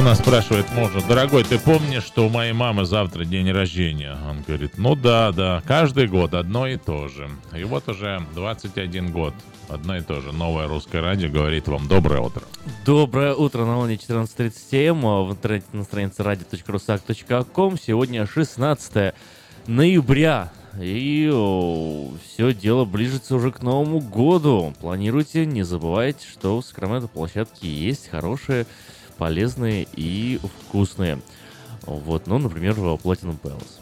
Жена спрашивает мужа, дорогой, ты помнишь, что у моей мамы завтра день рождения? Он говорит, ну да, да, каждый год одно и то же. И вот уже 21 год, одно и то же. Новое русское радио говорит вам доброе утро. Доброе утро на волне 14.37 а в интернете на странице radio.rusak.com. Сегодня 16 ноября. И все дело ближется уже к Новому году. Планируйте, не забывайте, что в Сакраменто площадки есть хорошие полезные и вкусные. Вот, ну, например, Platinum Palace.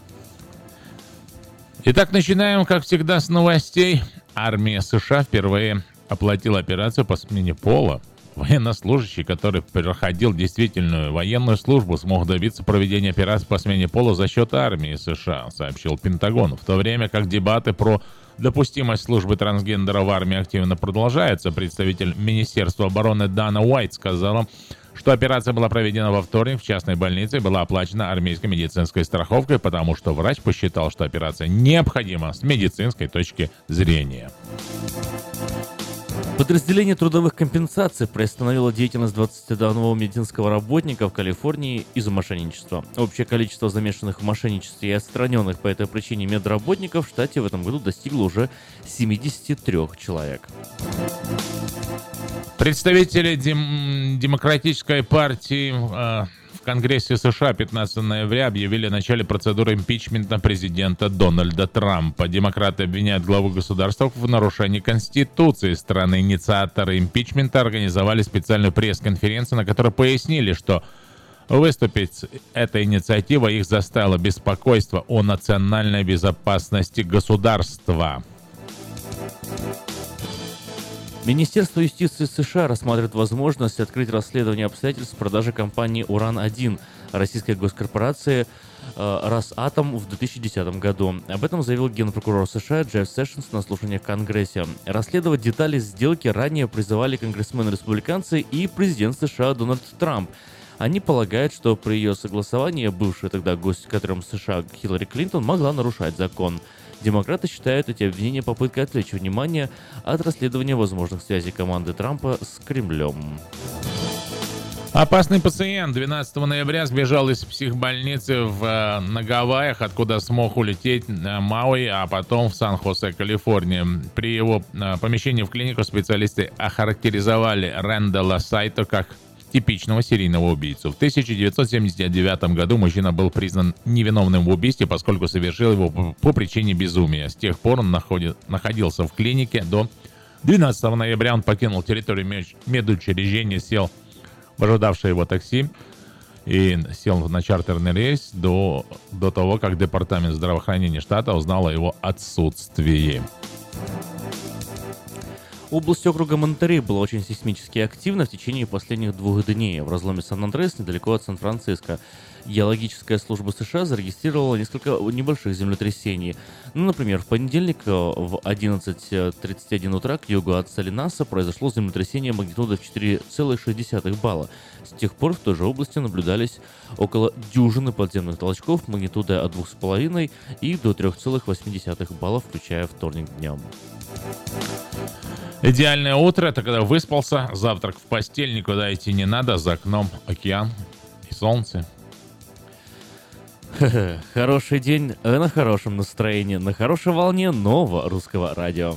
Итак, начинаем, как всегда, с новостей. Армия США впервые оплатила операцию по смене пола. Военнослужащий, который проходил действительную военную службу, смог добиться проведения операции по смене пола за счет армии США, сообщил Пентагон. В то время как дебаты про допустимость службы трансгендера в армии активно продолжаются, представитель Министерства обороны Дана Уайт сказала, что операция была проведена во вторник в частной больнице и была оплачена армейской медицинской страховкой, потому что врач посчитал, что операция необходима с медицинской точки зрения. Подразделение трудовых компенсаций приостановило деятельность 21 медицинского работника в Калифорнии из-за мошенничества. Общее количество замешанных в мошенничестве и отстраненных по этой причине медработников в штате в этом году достигло уже 73 человек. Представители дем- Демократической партии э, Конгрессе США 15 ноября объявили о начале процедуры импичмента президента Дональда Трампа. Демократы обвиняют главу государства в нарушении Конституции страны. Инициаторы импичмента организовали специальную пресс-конференцию, на которой пояснили, что Выступить эта инициатива их заставила беспокойство о национальной безопасности государства. Министерство юстиции США рассматривает возможность открыть расследование обстоятельств продажи компании «Уран-1» российской госкорпорации э, «Росатом» в 2010 году. Об этом заявил генпрокурор США Джефф Сэшенс на слушаниях в Конгрессе. Расследовать детали сделки ранее призывали конгрессмены-республиканцы и президент США Дональд Трамп. Они полагают, что при ее согласовании бывшая тогда гость кадром США Хиллари Клинтон могла нарушать закон. Демократы считают эти обвинения попыткой отвлечь внимание от расследования возможных связей команды Трампа с Кремлем. Опасный пациент 12 ноября сбежал из психбольницы в, э, на Гавайях, откуда смог улететь на Мауи, а потом в Сан-Хосе, Калифорния. При его э, помещении в клинику специалисты охарактеризовали Рэндала Сайто как типичного серийного убийцу. В 1979 году мужчина был признан невиновным в убийстве, поскольку совершил его по, причине безумия. С тех пор он находит, находился в клинике до 12 ноября. Он покинул территорию медучреждения, сел в ожидавшее его такси и сел на чартерный рейс до, до того, как Департамент здравоохранения штата узнал о его отсутствии. Область округа Монтерей была очень сейсмически активна в течение последних двух дней. В разломе Сан-Андрес, недалеко от Сан-Франциско. Геологическая служба США зарегистрировала несколько небольших землетрясений. Ну, например, в понедельник э, в 11.31 утра к югу от Салинаса произошло землетрясение магнитудой в 4,6 балла. С тех пор в той же области наблюдались около дюжины подземных толчков магнитудой от 2,5 и до 3,8 баллов, включая вторник днем. Идеальное утро — это когда выспался, завтрак в постель, никуда идти не надо, за окном океан и солнце. Хороший день на хорошем настроении, на хорошей волне нового русского радио.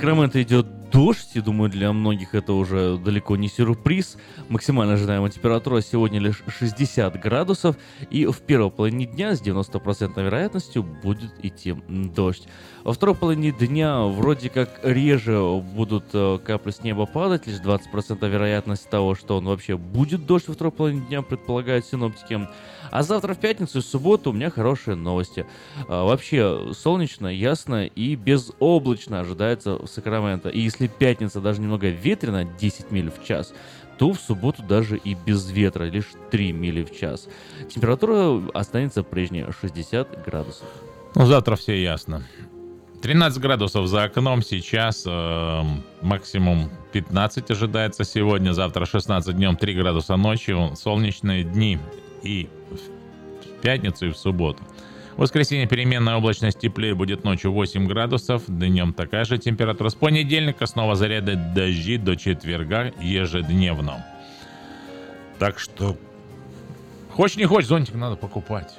Сакраменто идет дождь, и думаю, для многих это уже далеко не сюрприз. Максимально ожидаемая температура сегодня лишь 60 градусов, и в первой половине дня с 90% вероятностью будет идти дождь. Во второй половине дня вроде как реже будут э, капли с неба падать, лишь 20% вероятность того, что он вообще будет дождь во второй половине дня, предполагают синоптики. А завтра в пятницу и субботу у меня хорошие новости. А, вообще солнечно, ясно и безоблачно ожидается в Сакраменто. И если пятница даже немного ветрена, 10 миль в час, то в субботу даже и без ветра, лишь 3 мили в час. Температура останется прежней, 60 градусов. Ну, завтра все ясно. 13 градусов за окном сейчас, э, максимум 15 ожидается сегодня, завтра 16 днем, 3 градуса ночью, солнечные дни и в пятницу и в субботу. В воскресенье переменная облачность теплее будет ночью 8 градусов, днем такая же температура. С понедельника снова заряды дожди до четверга ежедневно. Так что, хочешь не хочешь, зонтик надо покупать.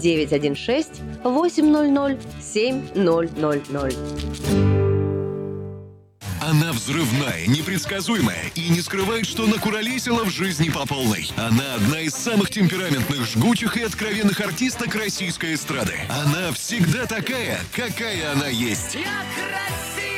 916 800 7000. Она взрывная, непредсказуемая и не скрывает, что накуролесила в жизни по полной. Она одна из самых темпераментных, жгучих и откровенных артисток российской эстрады. Она всегда такая, какая она есть. Я красивая,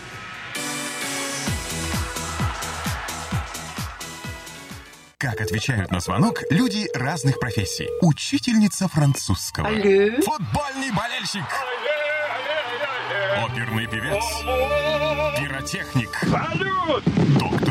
Как отвечают на звонок люди разных профессий. Учительница французского. Алло. Футбольный болельщик. Оперный певец. Пиротехник. Салют! Доктор.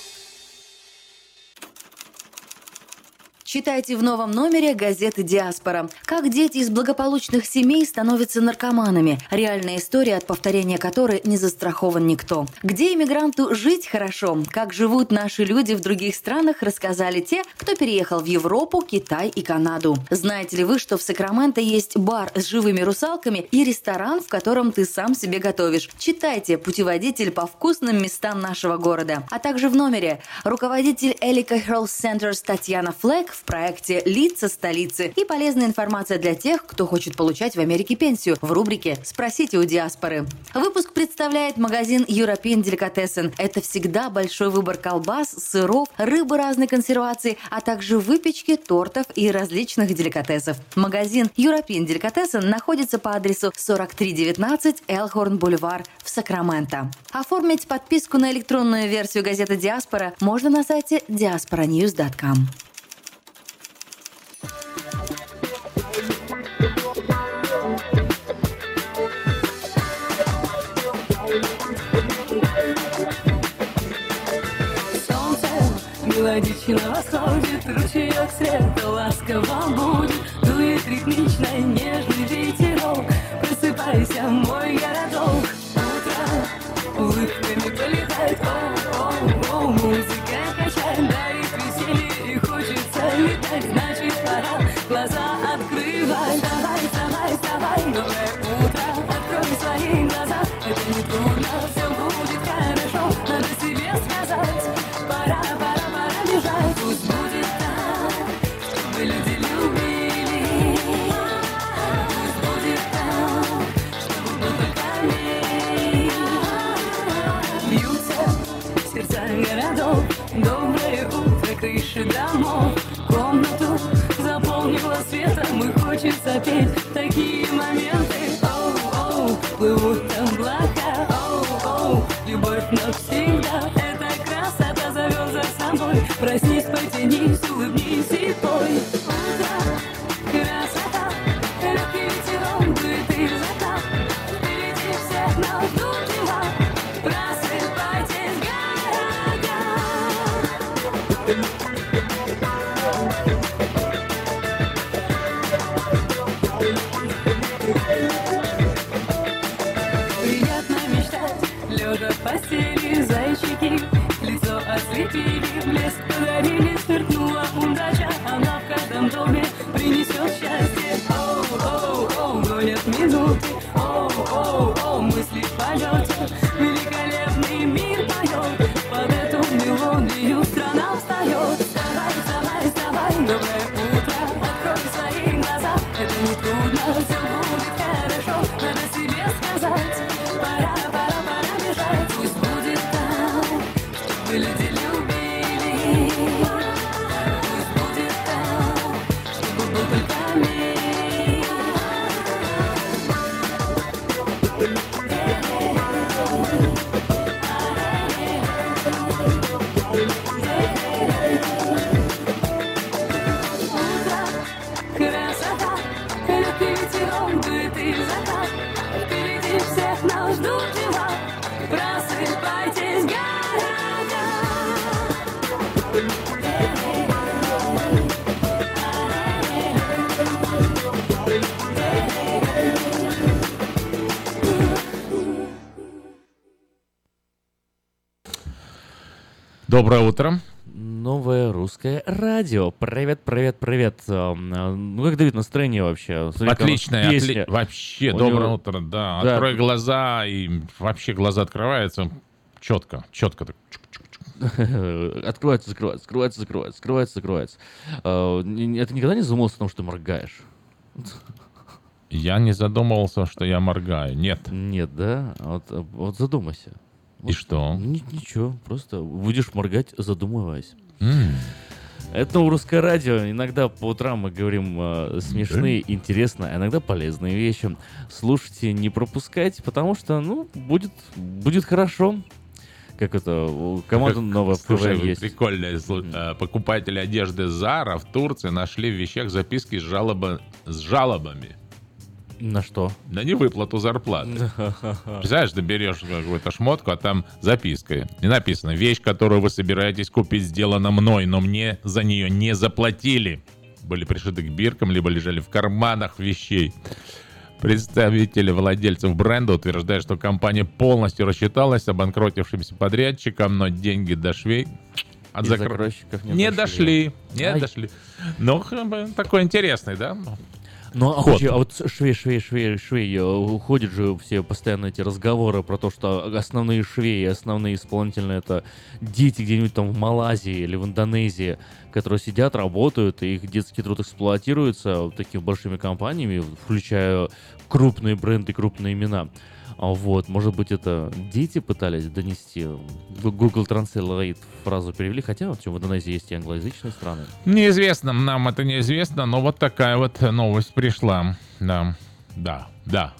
Читайте в новом номере газеты «Диаспора». Как дети из благополучных семей становятся наркоманами. Реальная история, от повторения которой не застрахован никто. Где иммигранту жить хорошо. Как живут наши люди в других странах, рассказали те, кто переехал в Европу, Китай и Канаду. Знаете ли вы, что в Сакраменто есть бар с живыми русалками и ресторан, в котором ты сам себе готовишь? Читайте путеводитель по вкусным местам нашего города. А также в номере руководитель Элика Health Centers Татьяна Флэк в проекте «Лица столицы» и полезная информация для тех, кто хочет получать в Америке пенсию в рубрике «Спросите у диаспоры». Выпуск представляет магазин European Delicatessen. Это всегда большой выбор колбас, сыров, рыбы разной консервации, а также выпечки, тортов и различных деликатесов. Магазин European Delicatessen находится по адресу 4319 Элхорн Бульвар в Сакраменто. Оформить подписку на электронную версию газеты «Диаспора» можно на сайте diasporanews.com. мелодично восходит, ручеек света ласково будет, дует ритмично нежный ветерок. Просыпайся, мой городок, утро улыбками полетает, о, о, о, музыка крыши домов, комнату заполнила светом и хочется петь такие моменты. Оу, оу, плывут облака, оу, оу, любовь навсегда. Это красота зовет за собой. Проснись, потянись, улыбнись и пой. Подарили, сверкнула удача Она в каждом доме принесет счастье. Оу, оу, оу, гонят минуты. Оу, оу, оу, мысли в полете Доброе утро. Новое русское радио. Привет, привет, привет. Э, Ну, как Давид, настроение вообще? Смотри, Отличное, отли- вообще, У доброе него- утро, да. Да. Открой глаза, и вообще глаза открываются четко, четко. так. Открывается, закрывается, открывается, закрывается, открывается, закрывается. Э, Это никогда не задумывался о том, что ты моргаешь? Я не задумывался, что я моргаю. Нет. Нет, да? А Вот, э, вот. И что? Ни- ничего, просто будешь моргать, задумываясь. М. Это русское радио. Иногда по утрам мы говорим э, смешные, интересные, а иногда полезные вещи. Слушайте, не пропускайте, потому что, ну, будет, будет хорошо. Как это, у команды новая Слушай, КВН есть. прикольно. слу- э, Покупатели одежды Зара в Турции нашли в вещах записки с, жалоба... с жалобами На что? на невыплату зарплаты. Представляешь, ты берешь какую-то шмотку, а там записка. И написано, вещь, которую вы собираетесь купить, сделана мной, но мне за нее не заплатили. Были пришиты к биркам, либо лежали в карманах вещей. Представители владельцев бренда утверждают, что компания полностью рассчиталась обанкротившимся подрядчиком, но деньги до швей от закройщиков не не дошли. дошли. Не Ай. дошли. Ну, такой интересный, да? Ну, а, вообще, а вот швей, швей, швей, швей, э, уходят же все постоянно эти разговоры про то, что основные швеи, основные исполнительные это дети где-нибудь там в Малайзии или в Индонезии, которые сидят, работают, и их детский труд эксплуатируется вот такими большими компаниями, включая крупные бренды, крупные имена. А Вот, может быть, это дети пытались донести. Google Translate фразу перевели, хотя вот в Индонезии есть и англоязычные страны. Неизвестно, нам это неизвестно, но вот такая вот новость пришла. Да, да, да.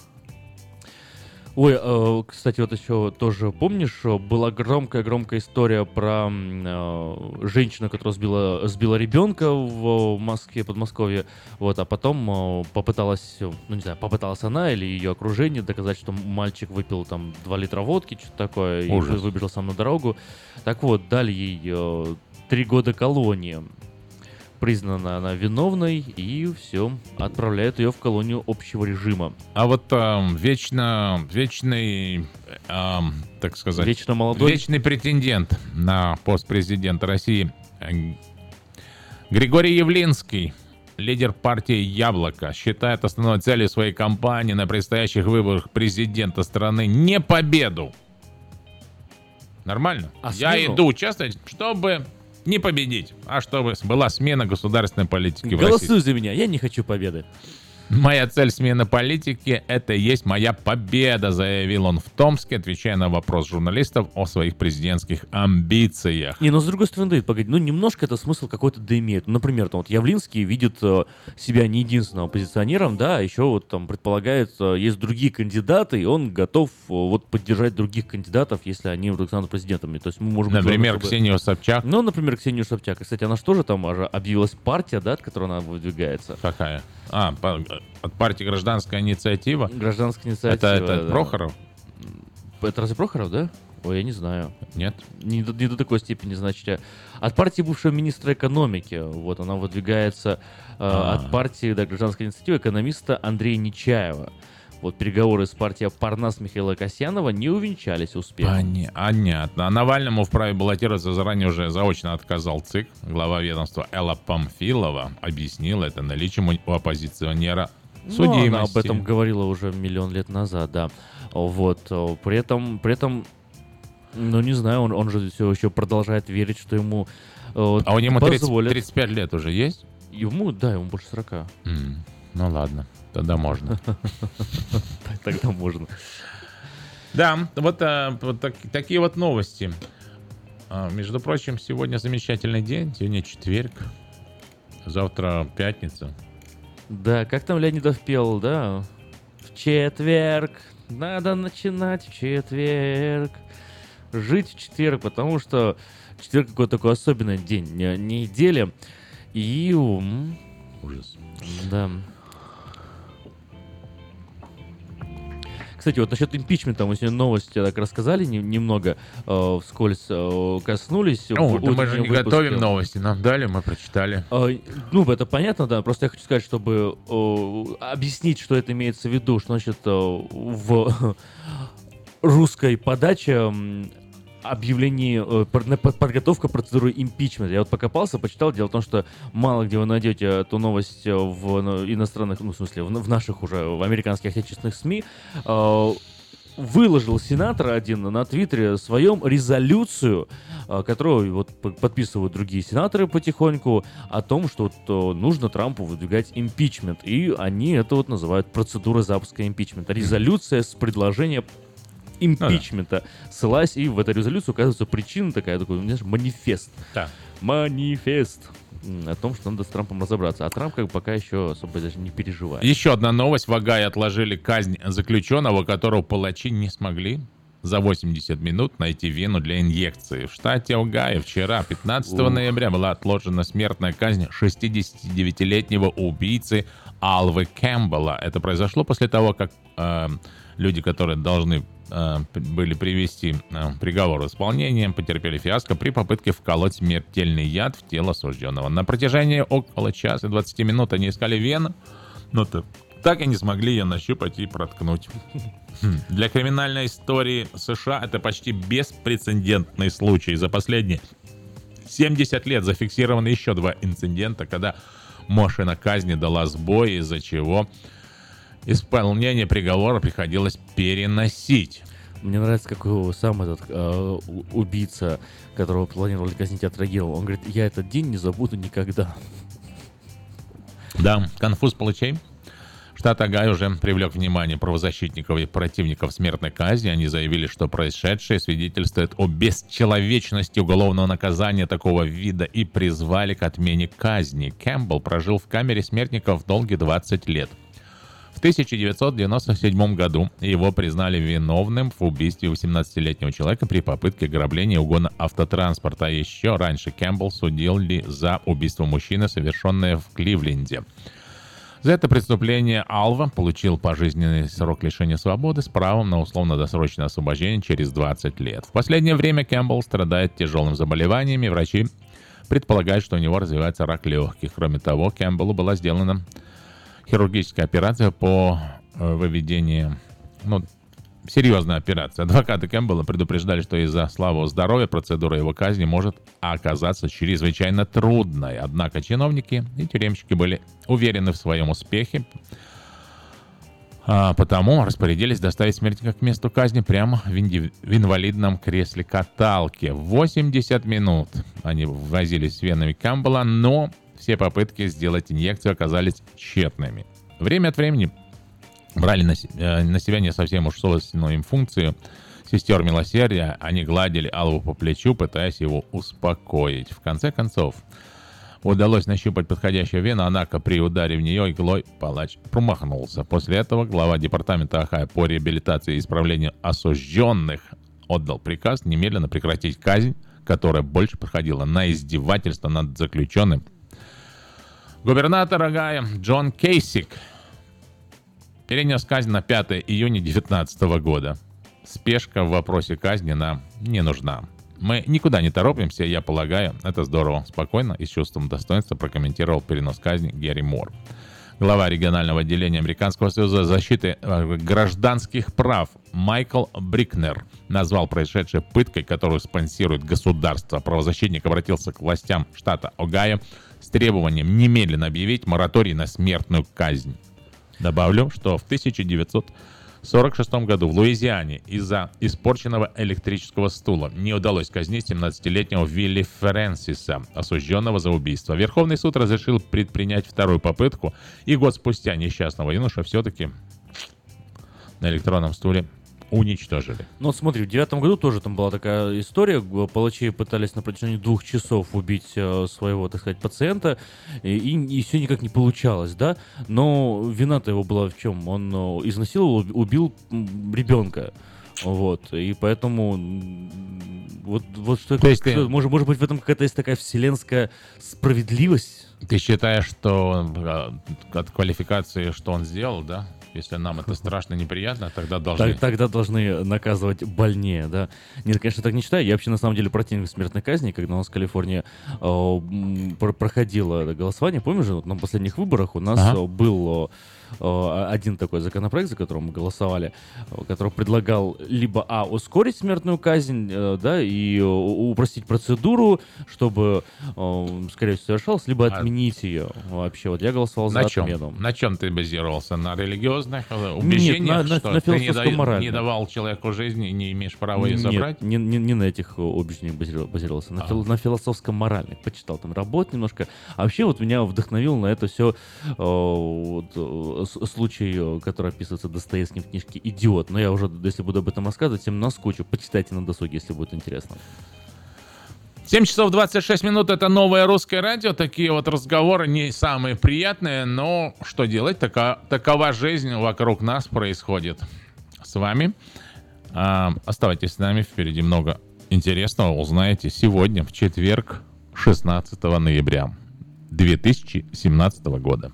Ой, э, кстати, вот еще тоже помнишь, э, была громкая-громкая история про э, женщину, которая сбила, сбила ребенка в Москве, Подмосковье, вот, а потом э, попыталась, э, ну не знаю, попыталась она или ее окружение доказать, что мальчик выпил там 2 литра водки, что-то такое, Ужас. и вы- выбежал сам на дорогу. Так вот, дали ей э, три года колонии. Признана она виновной, и все, отправляют ее в колонию общего режима. А вот эм, вечно, вечный, эм, так сказать, Вечно молодой. вечный претендент на пост президента России э, Григорий Явлинский, лидер партии «Яблоко», считает основной целью своей кампании на предстоящих выборах президента страны не победу. Нормально? А Я смену? иду участвовать, чтобы не победить, а чтобы была смена государственной политики в России. Голосуй за меня, я не хочу победы. Моя цель смены политики – это и есть моя победа, заявил он в Томске, отвечая на вопрос журналистов о своих президентских амбициях. Не, но с другой стороны, Давид, погоди, ну немножко это смысл какой-то да имеет. Ну, например, там вот Явлинский видит э, себя не единственным оппозиционером, да, а еще вот там предполагает, э, есть другие кандидаты, и он готов э, вот поддержать других кандидатов, если они вдруг станут президентами. То есть мы можем... быть, Например, главное, чтобы- Ксению Собчак. Ну, например, Ксению Собчак. Кстати, она же тоже там аж объявилась партия, да, от которой она выдвигается. Какая? А, от партии «Гражданская инициатива». Гражданская инициатива. Это, это да. Прохоров? Это разве Прохоров, да? Ой, я не знаю. Нет? Не до, не до такой степени, значит. От партии бывшего министра экономики. Вот она выдвигается э, А. от партии да, гражданской инициативы экономиста Андрея Нечаева. Вот переговоры с партией Парнас Михаила Касьянова не увенчались успехом. Поня- Понятно. А Навальному вправе баллотироваться заранее уже заочно отказал ЦИК. Глава ведомства Элла Памфилова объяснила это наличием у- оппозиционера Ну, судимости. она об этом говорила уже миллион лет назад, да. Вот. э, При этом, при этом, ну не знаю, он, он же все еще продолжает верить, что ему э, А у него 30 позволят. 35 лет уже есть? Ему, да, ему больше 40. М, Ну ладно, тогда можно. Тогда можно. Да, вот, вот так- такие вот новости. А, между прочим, сегодня замечательный день. Сегодня четверг. Завтра пятница. Да, как там Леонидов пел, да? В четверг надо начинать в четверг. Жить в четверг, потому что четверг какой-то такой особенный день не- недели. И... Ужас. Да. Кстати, вот насчет импичмента мы сегодня новости так рассказали не- немного, э, вскользь э, коснулись. Ну, в да мы же не выпуске. готовим новости. Нам дали, мы прочитали. А, Ну, это понятно, да. Просто я хочу сказать, чтобы э, объяснить, что это имеется в виду, что значит э, в русской подаче м, объявлении, э, подготовка процедуры импичмента. Я вот покопался, почитал. Дело в том, что мало где вы найдете эту новость в иностранных, ну, в смысле, в, наших уже, в американских отечественных СМИ. Э, выложил сенатор один на Твиттере своем резолюцию, э, которую вот подписывают другие сенаторы потихоньку, о том, что вот, э, нужно Трампу выдвигать импичмент. И они это вот называют процедура запуска импичмента. Резолюция с предложением импичмента. Ссылаясь, и в этой резолюции указывается причина такая, такой, знаешь, манифест. Да. Манифест. О том, что надо с Трампом разобраться. А Трамп как бы пока еще особо даже не переживает. Еще одна новость. В Огайо отложили казнь заключенного, которого палачи не смогли за 80 минут найти вену для инъекции. В штате Огайо вчера, 15 Ух. ноября, была отложена смертная казнь 69-летнего убийцы Алвы Кэмпбелла. Это произошло после того, как э, люди, которые должны были привести э, приговор в исполнение, потерпели фиаско при попытке вколоть смертельный яд в тело осужденного. На протяжении около часа и 20 минут они искали вену, но так и не смогли ее нащупать и проткнуть. Хм. Для криминальной истории США это почти беспрецедентный случай. За последние 70 лет зафиксированы еще два инцидента, когда машина казни дала сбой, из-за чего исполнение приговора приходилось переносить. Мне нравится, как его сам этот э, убийца, которого планировали казнить, отреагировал. Он говорит, я этот день не забуду никогда. Да, конфуз получай. Штат Огайо уже привлек внимание правозащитников и противников смертной казни. Они заявили, что происшедшее свидетельствует о бесчеловечности уголовного наказания такого вида и призвали к отмене казни. Кэмпбелл прожил в камере смертников долгие 20 лет. В 1997 году его признали виновным в убийстве 18-летнего человека при попытке ограбления и угона автотранспорта. Еще раньше Кэмпбелл судили за убийство мужчины, совершенное в Кливленде. За это преступление Алва получил пожизненный срок лишения свободы с правом на условно-досрочное освобождение через 20 лет. В последнее время Кэмпбелл страдает тяжелым заболеваниями. Врачи предполагают, что у него развивается рак легких. Кроме того, Кэмпбеллу была сделана хирургическая операция по э, выведению, ну, серьезная операция. Адвокаты Кэмпбелла предупреждали, что из-за слабого здоровья процедура его казни может оказаться чрезвычайно трудной. Однако чиновники и тюремщики были уверены в своем успехе, а потому распорядились доставить смертника к месту казни прямо в, инди- в инвалидном кресле каталки. 80 минут они возились с венами Кэмпбелла, но все попытки сделать инъекцию оказались тщетными. Время от времени брали на, э, на себя не совсем уж свойственную им функцию сестер милосердия. Они гладили Алву по плечу, пытаясь его успокоить. В конце концов, удалось нащупать подходящую вену, однако при ударе в нее иглой палач промахнулся. После этого глава департамента Ахая по реабилитации и исправлению осужденных отдал приказ немедленно прекратить казнь, которая больше проходила на издевательство над заключенным. Губернатор Агая Джон Кейсик перенес казнь на 5 июня 2019 года. Спешка в вопросе казни нам не нужна. Мы никуда не торопимся, я полагаю, это здорово. Спокойно и с чувством достоинства прокомментировал перенос казни Герри Мор. Глава регионального отделения Американского союза защиты э, гражданских прав Майкл Брикнер назвал происшедшее пыткой, которую спонсирует государство. Правозащитник обратился к властям штата Огайо с требованием немедленно объявить мораторий на смертную казнь. Добавлю, что в 1946 году в Луизиане из-за испорченного электрического стула не удалось казнить 17-летнего Вилли Фрэнсиса, осужденного за убийство. Верховный суд разрешил предпринять вторую попытку, и год спустя несчастного юноша все-таки на электронном стуле уничтожили. Ну смотри, в девятом году тоже там была такая история. Палачи пытались на протяжении двух часов убить э, своего, так сказать, пациента, и, и, все никак не получалось, да? Но вина-то его была в чем? Он э, изнасиловал, уб- убил ребенка. Вот, и поэтому вот, вот что, То есть ты- что- может, может быть в этом какая-то есть такая вселенская справедливость? Ты считаешь, что э, от квалификации, что он сделал, да? Если нам это страшно неприятно, тогда должны... Тогда должны наказывать больнее, да. Нет, конечно, так не считаю. Я вообще, на самом деле, противник смертной казни, когда у нас в Калифорнии про- проходило голосование. Помнишь, на последних выборах у нас э, был э, один такой законопроект, за которым мы голосовали, который предлагал либо, а, ускорить смертную казнь, э, да, и упростить процедуру, чтобы, скорее всего, совершалось, либо А- отменить ее вообще. Вот я голосовал за На чем? отмену. На чем ты базировался? На религиозных э, убеждениях? на- что на ты не, да- не давал человеку жизни и не имеешь права ее Нет, забрать? Не, не, не на этих э, убеждениях базиров- базировался, на, А. фил- на философско-моральных. Почитал там работ немножко. А вообще вот меня вдохновил на это все случай, э, который описывается Достоевским в книжке «Идиот». Но я уже, если буду об этом рассказывать, всем наскучу. Почитайте на досуге, если будет интересно. 7 часов 26 минут это новое русское радио. Такие вот разговоры не самые приятные, но что делать? Така, такова жизнь вокруг нас происходит. С вами. А, оставайтесь с нами, впереди много интересного узнаете сегодня, в четверг, 16 ноября 2017 года.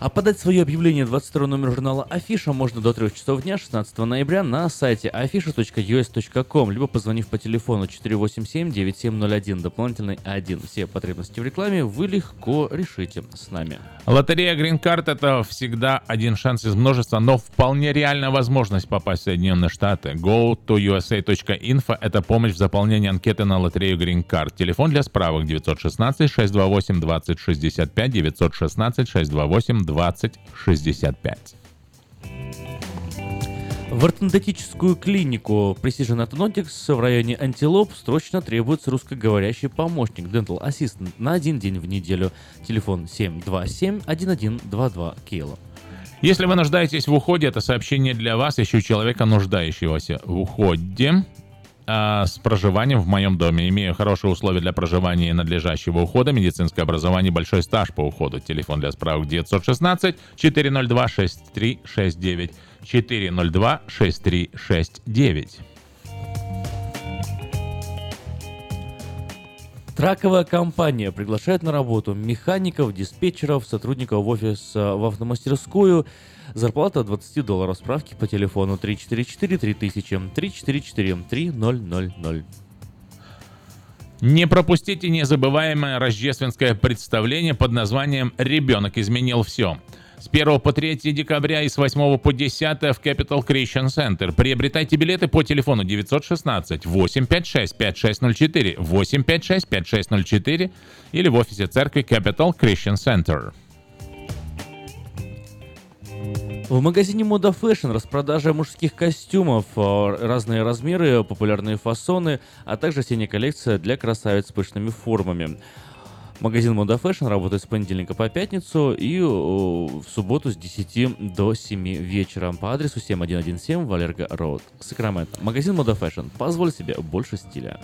А подать свое объявление 22 номер журнала Афиша можно до 3 часов дня 16 ноября на сайте afisha.us.com, либо позвонив по телефону 487-9701, дополнительный 1. Все потребности в рекламе вы легко решите с нами. Лотерея Green Card это всегда один шанс из множества, но вполне реальная возможность попасть в Соединенные Штаты. Go to usa.info это помощь в заполнении анкеты на лотерею Green Card. Телефон для справок 916 628 2065 916 628 2065. В ортодонтическую клинику Precision Orthodontics в районе Антилоп срочно требуется русскоговорящий помощник Dental Assistant на один день в неделю. Телефон 727-1122 Кейла. Если вы нуждаетесь в уходе, это сообщение для вас, ищу человека, нуждающегося в уходе а, с проживанием в моем доме. Имею хорошие условия для проживания и надлежащего ухода, медицинское образование, большой стаж по уходу. Телефон для справок 916 402 6369 402 6369. Траковая компания приглашает на работу механиков, диспетчеров, сотрудников в офис э, в автомастерскую. Зарплата от 20 долларов. Справки по телефону 344-3000, 344-3000. Не пропустите незабываемое рождественское представление под названием «Ребенок изменил все». С 1 по 3 декабря и с 8 по 10 в Capital Christian Center. Приобретайте билеты по телефону 916 856 5604 856 5604 или в офисе церкви Capital Christian Center. В магазине Мода Fashion распродажа мужских костюмов, э, разные размеры, популярные фасоны, а также осенняя коллекция для красавиц с пышными формами. Магазин Мода Fashion работает с понедельника по пятницу и э, в субботу с 10 до 7 вечера по адресу 7117 Валерго Роуд, Сакраменто. Магазин Мода Fashion. Позволь себе больше стиля.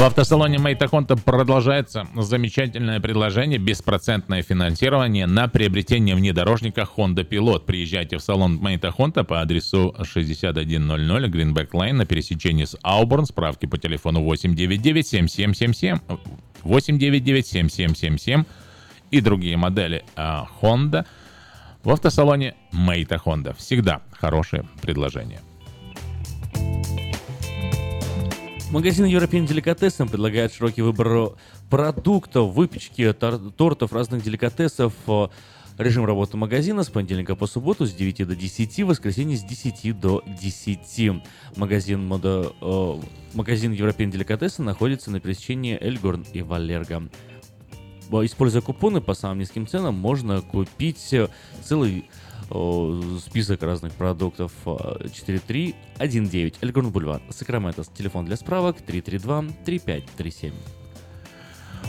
В автосалоне Мэйта Хонта продолжается замечательное предложение беспроцентное финансирование на приобретение внедорожника Honda Pilot. Приезжайте в салон Мэйта Хонта по адресу 6100 Greenback Lane на пересечении с Ауборн. Справки по телефону 899-7777 899-7777 и другие модели а, Honda в автосалоне Мэйта Honda. Всегда хорошее предложение. Магазин European Delicatessen предлагает широкий выбор продуктов, выпечки, тор- тортов, разных деликатесов. Э, Режим работы магазина с понедельника по субботу с 9 до 10, в воскресенье с 10 до 10. Магазин, мода, э, магазин European Delicatessen находится на пересечении Эльгорн и Валерго. Бо- Используя купоны по самым низким ценам, можно купить э, целый э, список разных продуктов. Э, 4319 Эльгорн Бульвар, Сакраменто. Телефон для справок 332-3537.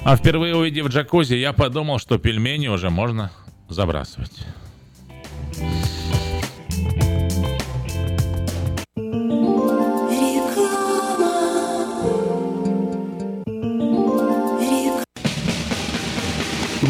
А впервые увидев джакузи, я подумал, что пельмени уже можно забрасывать.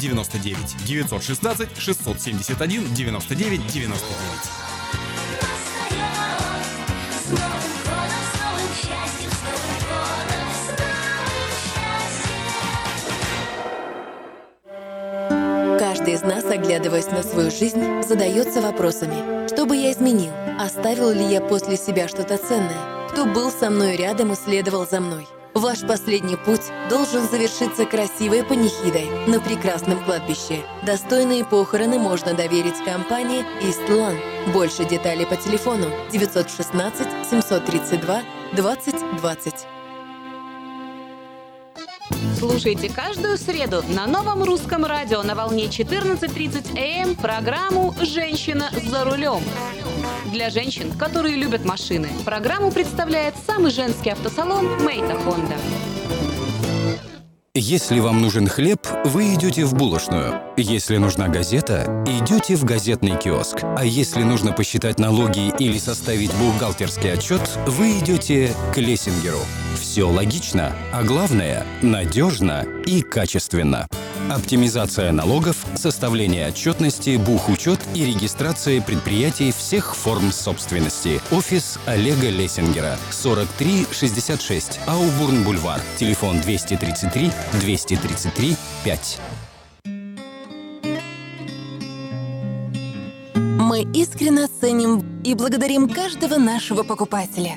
99 916 671 99 99. Каждый из нас, оглядываясь на свою жизнь, задается вопросами. Что бы я изменил? Оставил ли я после себя что-то ценное? Кто был со мной рядом и следовал за мной? Ваш последний путь должен завершиться красивой панихидой на прекрасном кладбище. Достойные похороны можно доверить компании Истлан. Больше деталей по телефону 916 732 2020. Слушайте каждую среду на новом русском радио на волне 14.30 АМ программу «Женщина за рулем». Для женщин, которые любят машины, программу представляет самый женский автосалон «Мейта Хонда». Если вам нужен хлеб, вы идете в булочную. Если нужна газета, идете в газетный киоск. А если нужно посчитать налоги или составить бухгалтерский отчет, вы идете к Лессингеру. Все логично, а главное – надежно и качественно. Оптимизация налогов, составление отчетности, бухучет и регистрация предприятий всех форм собственности. Офис Олега Лессингера. 4366 Аубурн-Бульвар. Телефон 233 233 5. Мы искренне ценим и благодарим каждого нашего покупателя.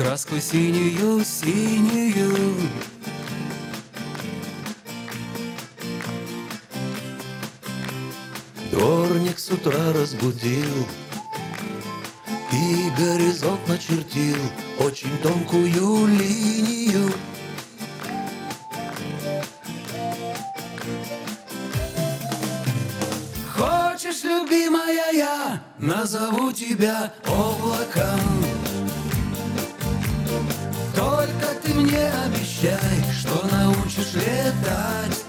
Краску синюю, синюю. Дворник с утра разбудил И горизонт начертил Очень тонкую линию Хочешь, любимая, я назову тебя облаком ты мне обещай, что научишь летать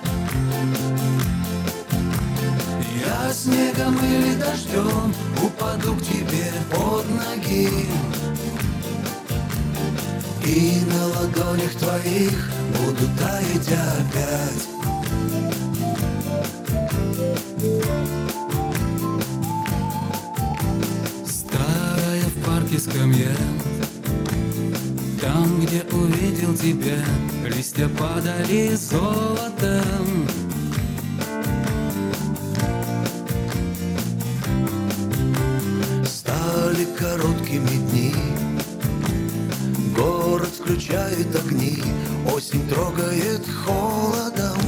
Я снегом или дождем упаду к тебе под ноги И на ладонях твоих буду таять опять. Старая в парке скамья Там, где увидел тебя Листья падали золотом. Стали короткими дни. Город включает огни. Осень трогает холодом.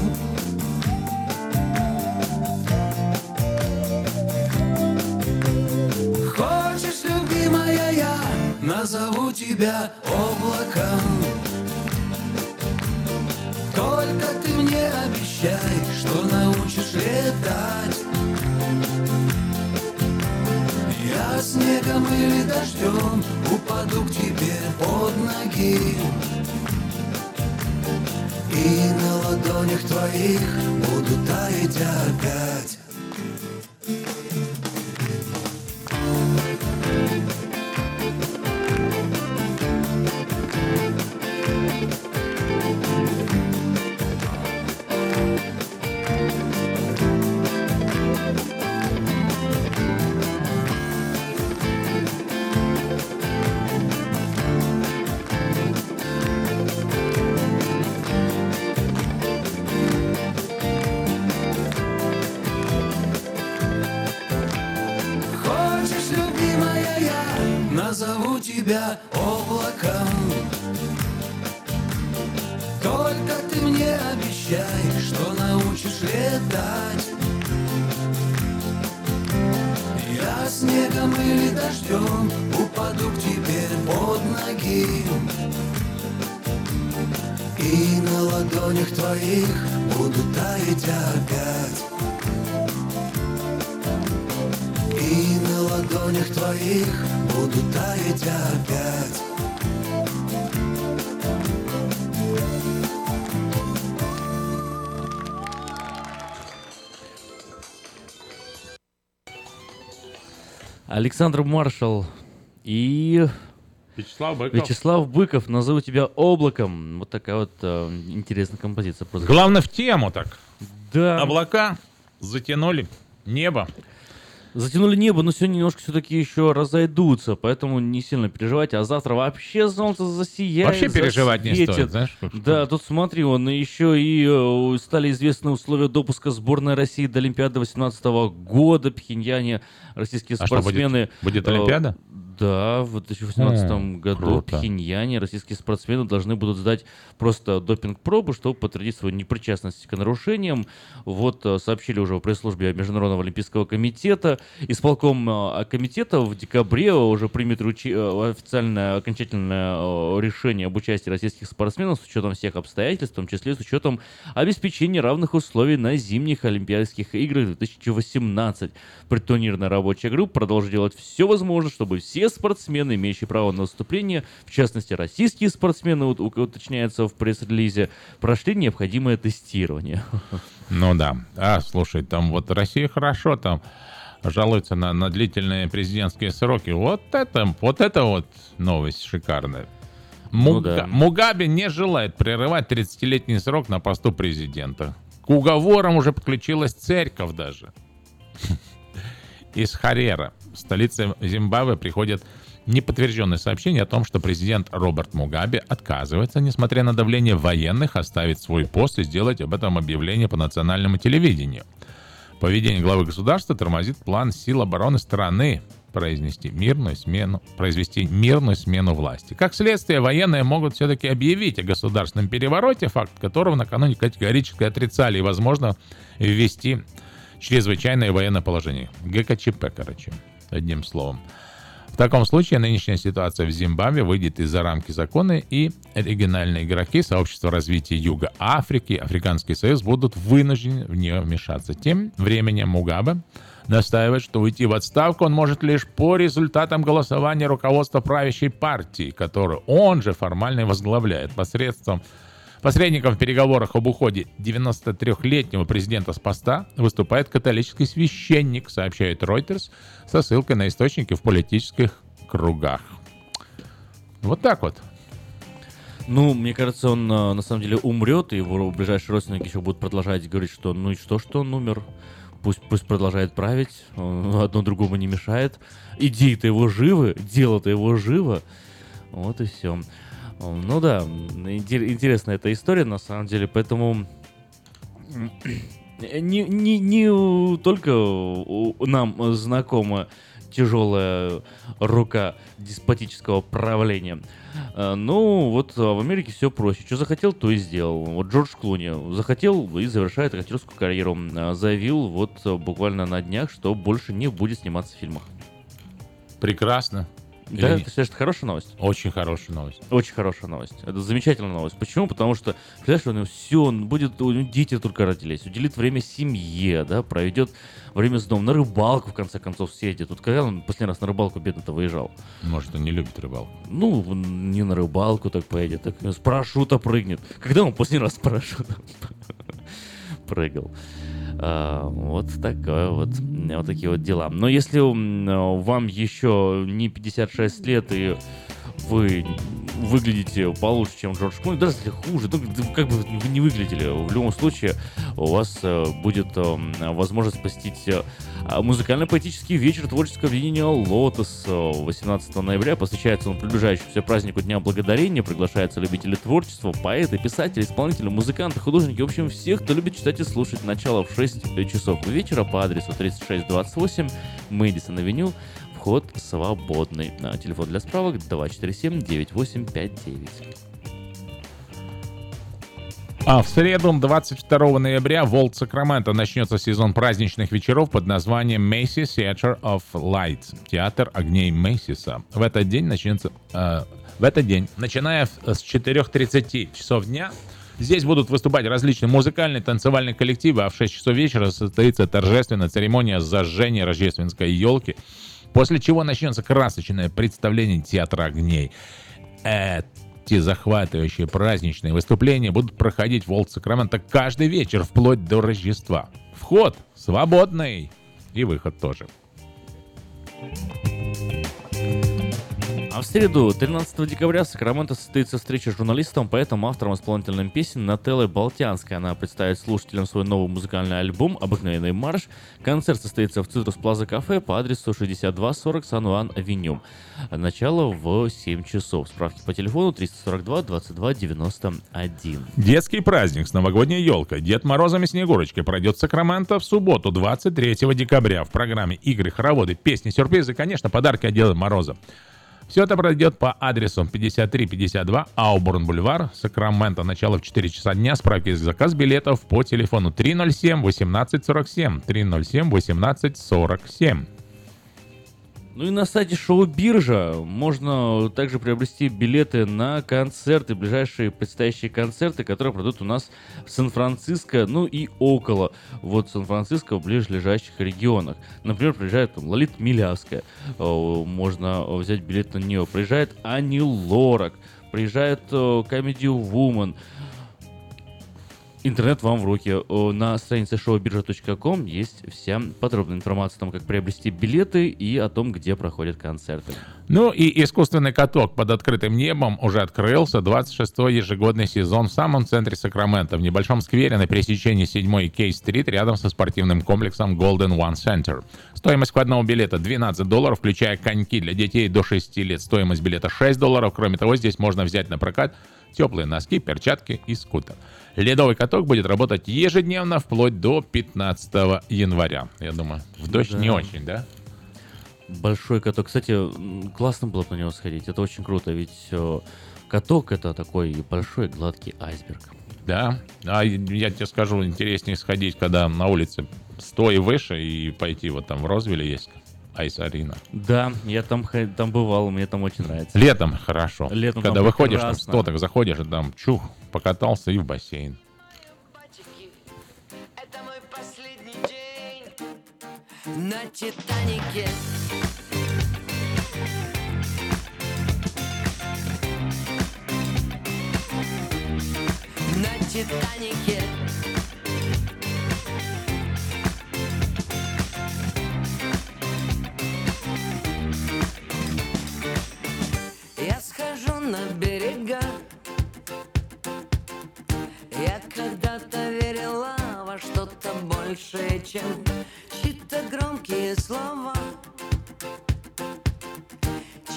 Хочешь, любимая, я назову тебя что научишь летать. Я снегом или дождем упаду к тебе под ноги. И на ладонях твоих буду таять опять Александр Маршал и Вячеслав Быков. Вячеслав Быков. Назову тебя облаком. Вот такая вот э, интересная композиция. Главное в тему так. Да. Облака затянули небо. Затянули небо, но сегодня немножко все-таки еще разойдутся, поэтому не сильно переживайте. А завтра вообще солнце засияет. Вообще переживать не засветит. стоит, знаешь, Да, тут смотри, он еще и э, стали известны условия допуска сборной России до Олимпиады 2018 года. Пхеньяне российские А что, будет- спортсмены... будет э, Олимпиада? Да, в 2018 М, году круто. Пхеньяне российские спортсмены должны будут сдать просто допинг-пробу, чтобы подтвердить свою непричастность к нарушениям. Вот э, сообщили уже в пресс-службе Международного олимпийского комитета. Исполком э, комитета в декабре уже примет ручи- э, официальное окончательное решение об участии российских спортсменов с учетом всех обстоятельств, в том числе с учетом обеспечения равных условий на зимних Олимпийских играх 2018. Предтурнирная рабочая группа продолжит делать все возможное, чтобы все спортсмены, имеющие право на выступление, в частности российские спортсмены, вот, уточняется в пресс-релизе, прошли необходимое тестирование. Ну да. А, слушай, там вот Россия хорошо там жалуется на, на длительные президентские сроки. Вот это, вот это вот новость шикарная. Ну Муга- да. Мугабе не желает прерывать 30-летний срок на посту президента. К уговорам уже подключилась церковь даже. Из Харера, столицы Зимбабве, приходят неподтвержденные сообщения о том, что президент Роберт Мугабе отказывается, несмотря на давление военных, оставить свой пост и сделать об этом объявление по национальному телевидению. Поведение главы государства тормозит план сил обороны страны произнести мирную смену, произвести мирную смену власти. Как следствие, военные могут все-таки объявить о государственном перевороте, факт которого накануне категорически отрицали и, возможно, ввести чрезвычайное военное положение. ГКЧП, короче, одним словом. В таком случае нынешняя ситуация в Зимбабве выйдет из-за рамки закона, и региональные игроки сообщества развития Юга Африки, Африканский союз будут вынуждены в нее вмешаться. Тем временем Мугабе настаивает, что уйти в отставку он может лишь по результатам голосования руководства правящей партии, которую он же формально возглавляет посредством Посредником в переговорах об уходе 93-летнего президента с поста выступает католический священник, сообщает Reuters со ссылкой на источники в политических кругах. Вот так вот. Ну, мне кажется, он а, на самом деле умрет, и его ближайшие родственники еще будут продолжать говорить, что ну и что, что он умер. Пусть, пусть продолжает править, одно другому не мешает. Идеи-то его живы, дело-то его живо. Вот и все. Ну да, интер- интересная эта история на самом деле, поэтому не, не, не только нам знакома тяжелая рука деспотического правления. Э, Ну, вот а в Америке все проще. Что захотел, то и сделал. Вот Джордж Клуни захотел и завершает актерскую карьеру. А Заявил вот буквально на днях, что больше не будет сниматься в фильмах. Прекрасно. Да, Или- ты считаешь, это хорошая новость? Очень хорошая новость. Очень хорошая новость. Это замечательная новость. Почему? Потому что, представляешь, у него все, он будет, у него дети только родились, уделит время семье, да, проведет время с домом, на рыбалку, в конце концов, съездит. Тут когда он последний раз на рыбалку бедно-то выезжал? Может, он не любит рыбалку. Ну, он не на рыбалку так поедет, так с парашюта прыгнет. Когда он последний раз с парашютом прыгал? А, вот такое вот, вот такие вот дела. Но если м, вам еще не 56 лет и вы выглядите получше, чем Джордж Клуни, даже если хуже, ну, как бы вы не выглядели, в любом случае у вас э, будет э, возможность посетить э, а, музыкально-поэтический вечер творческого объединения «Лотос» э, 18 ноября. Посвящается он приближающемуся празднику Дня Благодарения. Приглашаются любители творчества, поэты, писатели, исполнители, музыканты, художники. В общем, всех, кто любит читать и слушать. Начало в 6 часов вечера по адресу 3628 Мэдисон Вход свободный. А, Телефон для справок 247-9859. А в среду, 22 ноября, в Олд Сакраменто начнется сезон праздничных вечеров под названием Macy's Theater of Lights. Театр огней Мейсиса. В этот день начнется... э, в этот день, начиная с 4.30 часов дня, здесь будут выступать различные музыкальные, танцевальные коллективы, а в 6 часов вечера состоится торжественная церемония зажжения рождественской елки, после чего начнется красочное представление Театра огней. Эти захватывающие праздничные выступления будут проходить в Олд Сакраменто каждый вечер, вплоть до Рождества. Вход свободный. И выход тоже. А в среду, 13 декабря, в Сакраменто состоится встреча с журналистом, поэтом, автором исполнительным песен Нателлой Болтянской. Она представит слушателям свой новый музыкальный альбом «Обыкновенный марш». Концерт состоится в Цитрус Плаза Кафе по адресу 6240 Сан-Уан Авеню. Начало в 7 часов. Справки по телефону 342 22 91. Детский праздник с новогодней елкой Дед Морозом и Снегурочкой пройдет в Сакраменто в субботу, 23 декабря. В программе игры, хороводы, песни, сюрпризы конечно, подарки от Деда Мороза. Все это пройдет по адресу 5352 Аубурн Бульвар, Сакраменто. Начало в 4 часа дня. Справки и заказ билетов по телефону 307 1847 307 1847. Ну и на сайте шоу Биржа можно также приобрести билеты на концерты, ближайшие предстоящие концерты, которые пройдут у нас в Сан-Франциско, ну и около вот Сан-Франциско в ближайших регионах. Например, приезжает там Лолита Милявская, э, можно взять билет на нее. Приезжает Ани Лорак, приезжает э, Comedy Woman, Интернет вам в руки. На странице showbirja.com есть вся подробная информация о том, как приобрести билеты и о том, где проходят концерты. Ну и искусственный каток под открытым небом уже открылся 26-й ежегодный сезон в самом центре Сакрамента, в небольшом сквере на пересечении 7 и Кей-стрит рядом со спортивным комплексом Golden One Center. Стоимость входного билета 12 долларов, включая коньки для детей до 6 лет. Стоимость билета 6 долларов. Кроме того, здесь можно взять на прокат теплые носки, перчатки и скутер. Ледовый каток будет работать ежедневно вплоть до 15 января. Я думаю, в дождь Да. не очень, да? Большой каток. Кстати, классно было бы на него сходить. Это очень круто, ведь э, каток это такой большой гладкий айсберг. Да, а я тебе скажу, интереснее сходить, когда на улице 100 и выше, и пойти вот там в Розвилле есть айс-арена. Да, я там, там бывал, мне там очень нравится. Летом хорошо. Летом когда там выходишь там прекрасно. 100, так заходишь, и там чух, покатался и в бассейн. На Титанике На Титанике чем чьи-то громкие слова.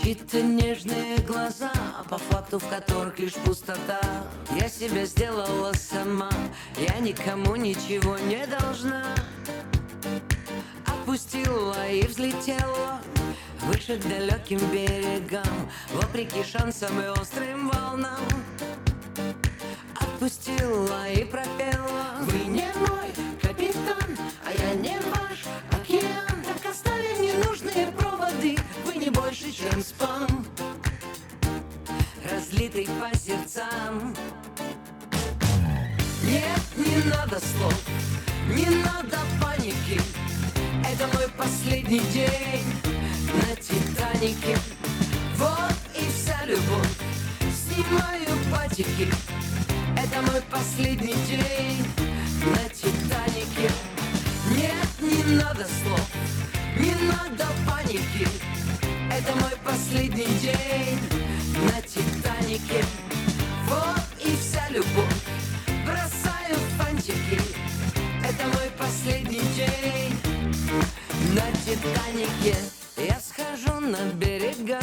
Чьи-то нежные глаза, по факту в которых лишь пустота. Я себя сделала сама, я никому ничего не должна. Отпустила и взлетела выше к далеким берегам, вопреки шансам и острым волнам. Отпустила и пропела Вы не мой спам Разлитый по сердцам. Нет, не надо слов, не надо паники. Это мой последний день на Титанике Вот и вся любовь Снимаю патики. Это мой последний день на Титанике Нет, не надо слов, не надо паники Это мой последний день на Титанике Вот и вся любовь, бросаю фантики. Это мой последний день на Титанике Я схожу на берега.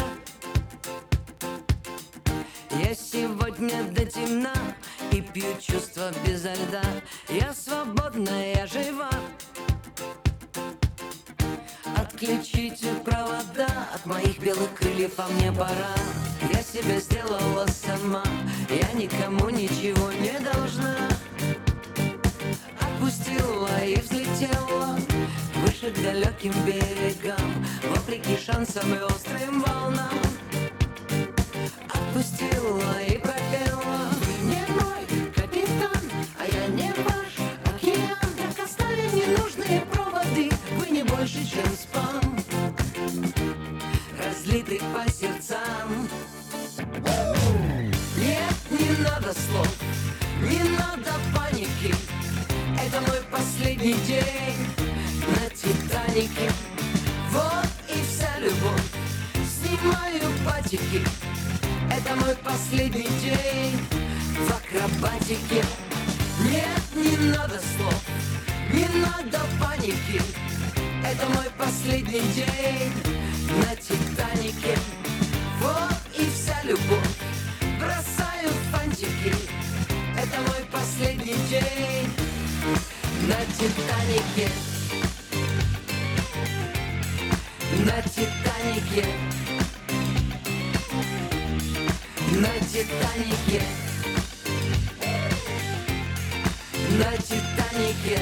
Я сегодня до темна и пью чувства безо льда. Я свободна, я жива Отключите провода от моих белых крыльев, а мне пора. Я себя сделала сама, я никому ничего не должна. Отпустила и взлетела выше к далеким берегам Вопреки шансам и острым волнам. Отпустила и Больше, чем спам. Разлитый по сердцам. Нет, не надо слов, не надо паники. Это мой последний день на Титанике Вот и вся любовь. Снимаю патики. Это мой последний день в акробатике. Нет, не надо слов, не надо паники Это мой последний день на Титанике Вот и вся любовь, бросаю фантики. Это мой последний день на Титанике На Титанике на Титанике На Титанике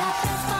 Yeah.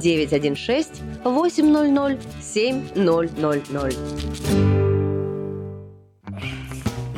916 800 7000.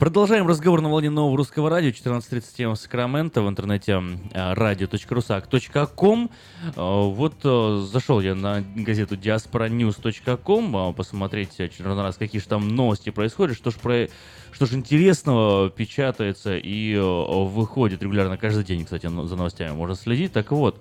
Продолжаем разговор на волне нового русского радио 14.37 в Сакраменто в интернете radio.rusak.com. Э, Вот э, зашел я на газету diasporanews.com посмотреть очередной раз, какие же там новости происходят, что же, про... что же интересного печатается и э, выходит регулярно каждый день, кстати, за новостями можно следить. Так вот,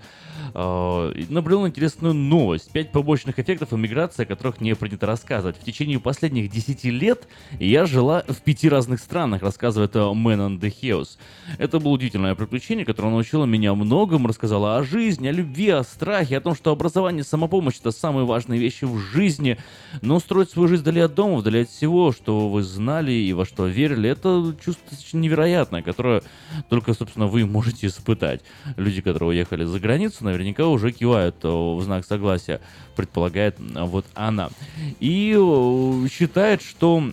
э, наблюдал интересную новость. Пять побочных эффектов иммиграции, о которых не принято рассказывать. В течение последних 10 лет я жила в пяти разных странах, рассказывает э, Man on the Hills. Это было удивительное приключение, которое научило меня многому, рассказало о жизни, о любви, о страхе, о том, что образование, самопомощь — это самые важные вещи в жизни. Но устроить свою жизнь вдали от дома, вдали от всего, что вы знали и во что верили, это чувство невероятное, которое только, собственно, вы можете испытать. Люди, которые уехали за границу, наверняка уже кивают э, в знак согласия, предполагает э, вот она. И э, считает, что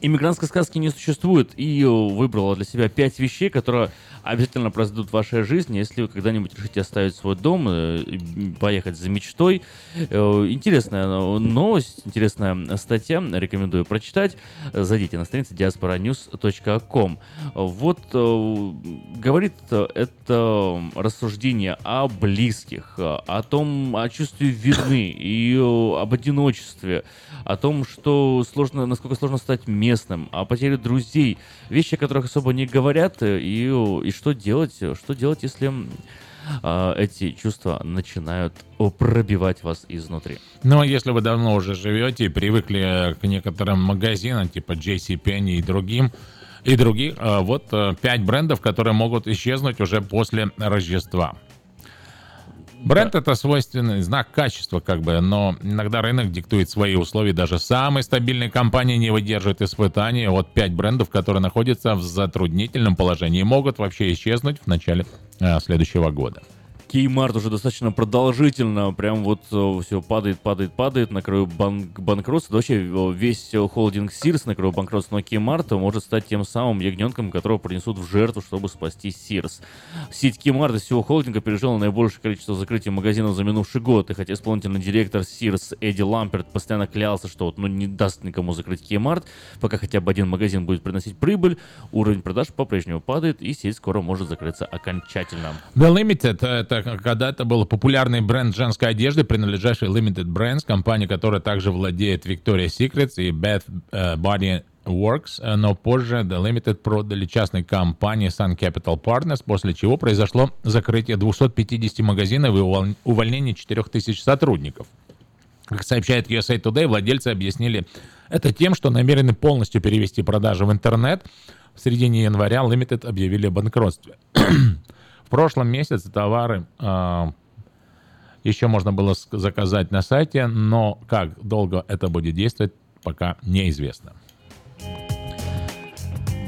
иммигрантской сказки не существует, и выбрала для себя пять вещей, которые обязательно произойдут в вашей жизни, если вы когда-нибудь решите оставить свой дом, э, поехать за мечтой. Э, Интересная новость, интересная статья, рекомендую прочитать. Зайдите на страницу diasporanews.com. Вот э, говорит это рассуждение о близких, о том, о чувстве вины и об одиночестве, о том, что сложно, насколько сложно стать местным, о потере друзей, вещи, о которых особо не говорят, и, и что делать, что делать, если э, эти чувства начинают пробивать вас изнутри. Ну, а если вы давно уже живете и привыкли к некоторым магазинам, типа JCPenney и другим, и других, э, вот э, пять брендов, которые могут исчезнуть уже после Рождества. Бренд это свойственный знак качества, как бы, но иногда рынок диктует свои условия. Даже самые стабильные компании не выдерживают испытаний. Вот пять брендов, которые находятся в затруднительном положении, могут вообще исчезнуть в начале э, следующего года. Kmart уже достаточно продолжительно, прям вот все падает, падает, падает на краю банк банкротства. Вообще э, весь э, холдинг Sears на краю банкротства, но Kmart может стать тем самым ягненком, которого принесут в жертву, чтобы спасти Sears. Сеть Kmart из всего холдинга пережила наибольшее количество закрытий магазинов за минувший год, и хотя исполнительный директор Sears Эдди Ламперт постоянно клялся, что вот, ну, не даст никому закрыть Kmart, пока хотя бы один магазин будет приносить прибыль, уровень продаж по-прежнему падает, и сеть скоро может закрыться окончательно. The Limited — это когда-то был популярный бренд женской одежды, принадлежащий Limited Brands, компания, которая также владеет Victoria's Secret и Bath э, Body Works, э, но позже The Limited продали частной компании Sun Capital Partners, после чего произошло закрытие 250 магазинов и увол- увольнение 4000 сотрудников. Как сообщает USA Today, владельцы объяснили это тем, что намерены полностью перевести продажи в интернет. В середине января Limited объявили о банкротстве. В прошлом месяце товары а, еще можно было заказать на сайте, но как долго это будет действовать, пока неизвестно.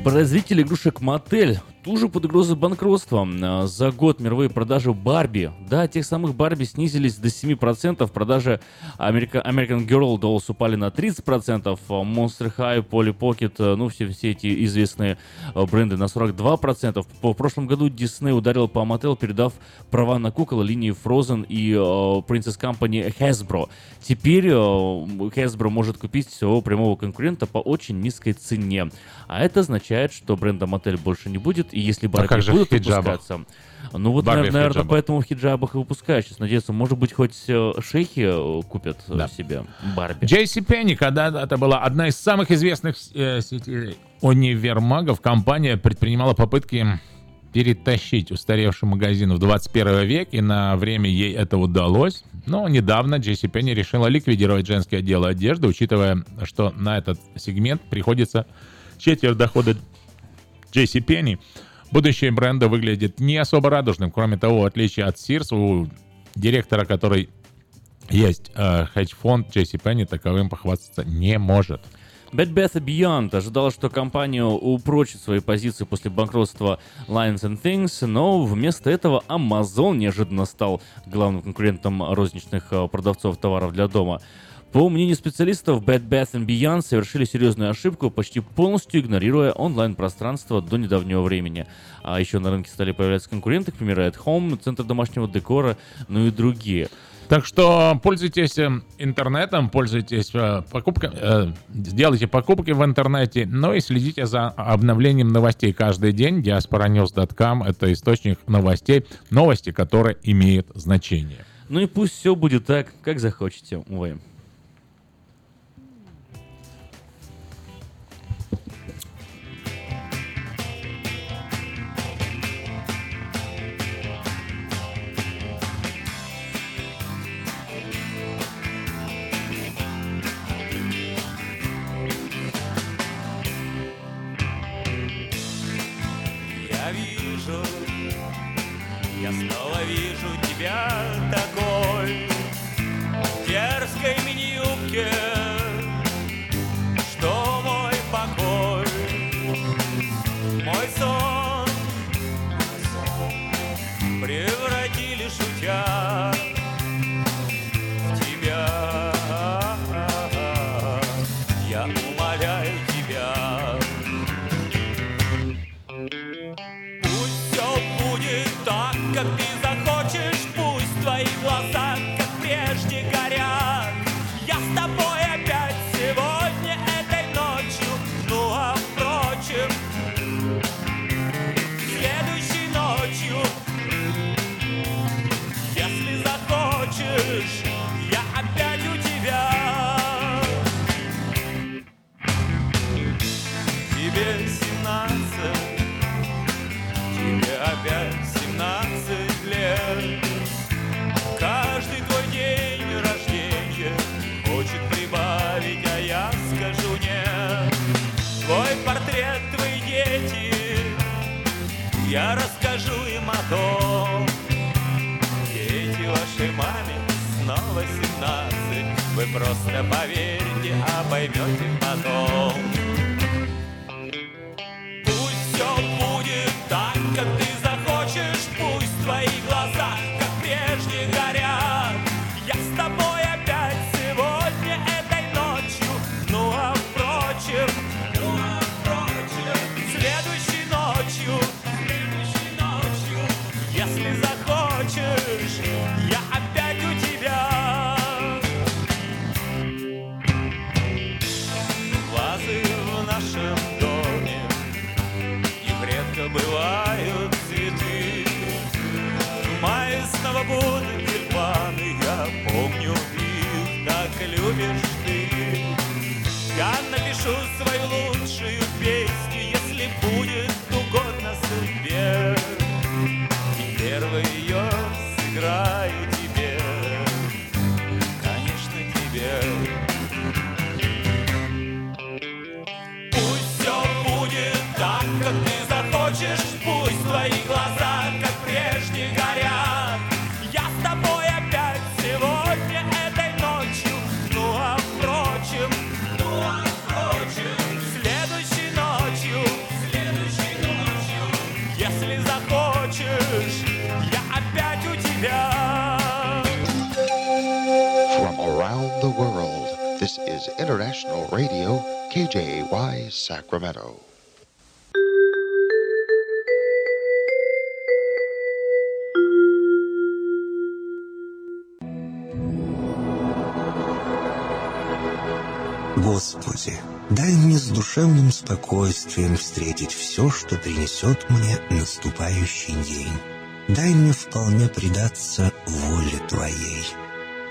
Производитель игрушек Мотель тоже под угрозой банкротства. А, За год мировые продажи Барби, да, тех самых Барби снизились до 7%, продажи Америка- American Girl Dolls упали на 30%, а Monster High, Polly Pocket, э, ну, все, все эти известные бренды на 42%. В прошлом году Disney ударил по Mattel, передав права на кукол линии Frozen и Princess Company Hasbro. Теперь Hasbro может купить своего прямого конкурента по очень низкой цене. А это означает, что бренда Mattel больше не будет, и если Барби как же будут выпускаться... Ну вот, Барби наверное, хиджабах. поэтому в хиджабах и выпускают. Сейчас надеюсь, может быть, хоть э, шейхи э, купят э, Да. себе Барби. Джейси Пенни, когда это была одна из самых известных э, сетей универмагов, компания предпринимала попытки перетащить устаревший магазин в 21 век, и на время ей это удалось. Но недавно Джейси Пенни решила ликвидировать женские отделы одежды, учитывая, что на этот сегмент приходится четверть дохода Джейси Пенни. Будущее бренда выглядит не особо радужным. Кроме того, в отличие от Sears, у директора, который есть э, хедж-фонд, Джейси Пенни таковым похвастаться не может. Bed Bath Beyond ожидала, что компания упрочит свои позиции после банкротства Lines and Things, но вместо этого Amazon неожиданно стал главным конкурентом розничных э, продавцов товаров для дома. По мнению специалистов, Bed Bath Beyond совершили серьезную ошибку, почти полностью игнорируя онлайн-пространство до недавнего времени. А еще на рынке стали появляться конкуренты, к примеру, At Home, Центр домашнего декора, ну и другие. Так что пользуйтесь э, интернетом, пользуйтесь э, покупками, э, делайте покупки в интернете, но и следите за обновлением новостей каждый день. Diasporanews.com — это источник новостей, новости, которые имеют значение. Ну и пусть все будет так, как захочете, увы. Просто поверьте, а поймете потом From around the world, this is International Radio, KJY Sacramento. Господи, дай мне с душевным спокойствием встретить все, что принесет мне наступающий день. Дай мне вполне предаться воле Твоей.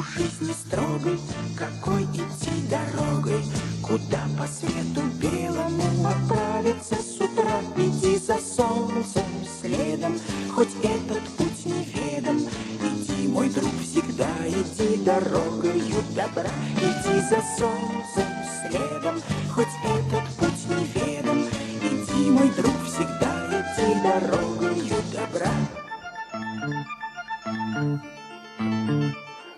у жизни строгой, какой идти дорогой, Куда по свету белому отправиться с утра. Иди за солнцем следом, хоть этот путь неведом. Иди, мой друг, всегда иди дорогою добра. Иди за солнцем следом, хоть этот путь неведом. Иди, мой друг, всегда иди дорогою добра.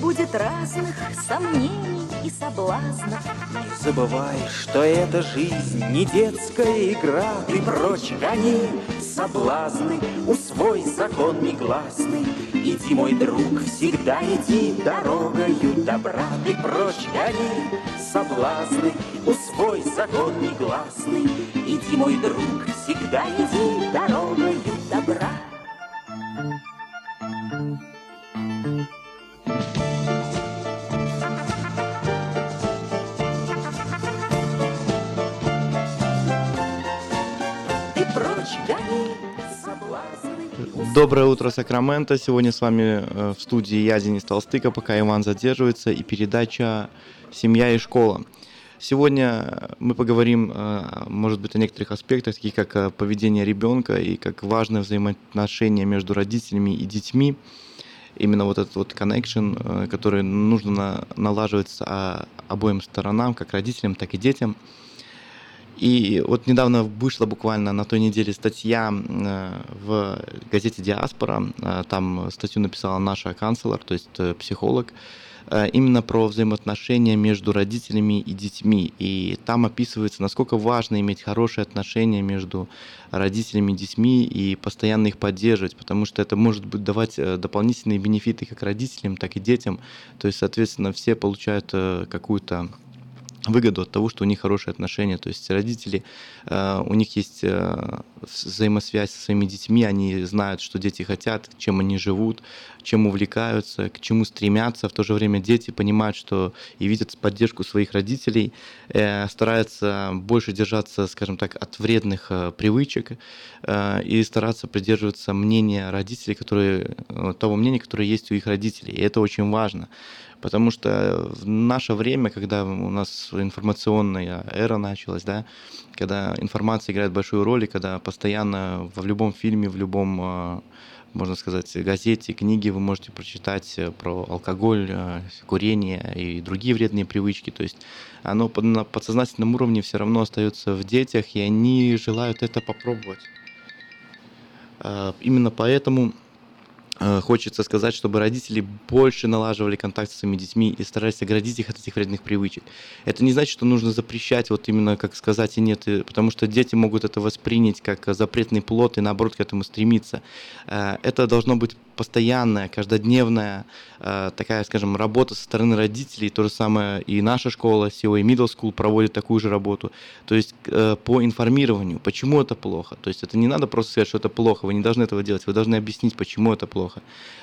Будет разных сомнений и соблазнов. Не забывай, что эта жизнь не детская игра. Ты прочь гони соблазны, усвой закон негласный. Иди, мой друг, всегда иди дорогою добра. Ты прочь гони соблазны, усвой закон негласный. Иди, мой друг, всегда иди дорогою добра. Доброе утро, Сакраменто. Сегодня с вами э, в студии я, Денис Толстыка, пока Иван задерживается, и передача «Семья и школа». Сегодня мы поговорим, э, может быть, о некоторых аспектах, таких как э, поведение ребенка и как важное взаимоотношение между родителями и детьми. Именно вот этот вот connection, э, который нужно на- налаживать с а, обоим сторонам, как родителям, так и детям. И вот недавно вышла буквально на той неделе статья э, в газете «Диаспора». Э, Там статью написала наша канцлер, то есть э, психолог, именно про взаимоотношения между родителями и детьми. И там описывается, насколько важно иметь хорошие отношения между родителями и детьми и постоянно их поддерживать, потому что это может быть давать дополнительные бенефиты как родителям, так и детям. То есть, соответственно, все получают какую-то выгоду от того, что у них хорошие отношения. То есть родители, э, у них есть э, взаимосвязь со своими детьми, они знают, что дети хотят, чем они живут, чем увлекаются, к чему стремятся. В то же время дети понимают, что и видят поддержку своих родителей, э, стараются больше держаться, скажем так, от вредных привычек и стараться придерживаться мнения родителей, которые, того мнения, которое есть у их родителей. И это очень важно. Потому что в наше время, когда у нас информационная эра началась, да, когда информация играет большую роль, и когда постоянно в любом фильме, в любом, э, можно сказать, газете, книге вы можете прочитать э, про алкоголь, э, курение и другие вредные привычки. То есть оно на подсознательном уровне все равно остается в детях, и они желают это попробовать. Э, Именно поэтому хочется сказать, чтобы родители больше налаживали контакт со своими детьми и старались оградить их от этих вредных привычек. Это не значит, что нужно запрещать, вот именно как сказать и нет, потому что дети могут это воспринять как запретный плод и наоборот к этому стремиться. Э, Это должно быть постоянная, каждодневная э, такая, скажем, работа со стороны родителей. То же самое и наша школа, COA Middle School проводит такую же работу. То есть э, по информированию, почему это плохо. То есть это не надо просто сказать, что это плохо, вы не должны этого делать, вы должны объяснить, почему это плохо.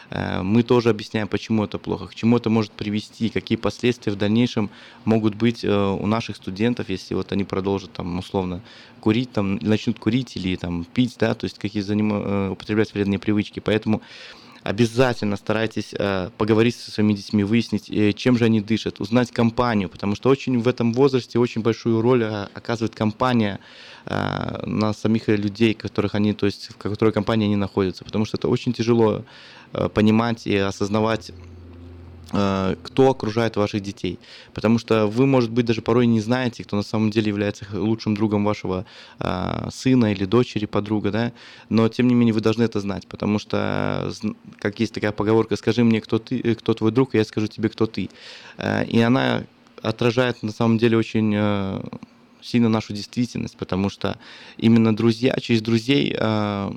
Э, Мы тоже объясняем, почему это плохо, к чему это может привести, какие последствия в дальнейшем могут быть у наших студентов, если вот они продолжат там условно курить, там начнут курить или там пить, да, то есть какие э, употреблять вредные привычки. Поэтому обязательно старайтесь э, поговорить со своими детьми, выяснить, э, чем же они дышат, узнать компанию, потому что очень в этом возрасте очень большую роль э, оказывает компания э, на самих людей, которых они, то есть в которой компании они находятся, потому что это очень тяжело э, понимать и осознавать э, кто окружает ваших детей. Потому что вы, может быть, даже порой не знаете, кто на самом деле является лучшим другом вашего э, сына или дочери, подруга, да, но тем не менее вы должны это знать, потому что, э, как есть такая поговорка, скажи мне, кто ты, э, кто твой друг, и я скажу тебе, кто ты. Э, И она отражает на самом деле очень э, сильно нашу действительность, потому что именно друзья, через друзей э,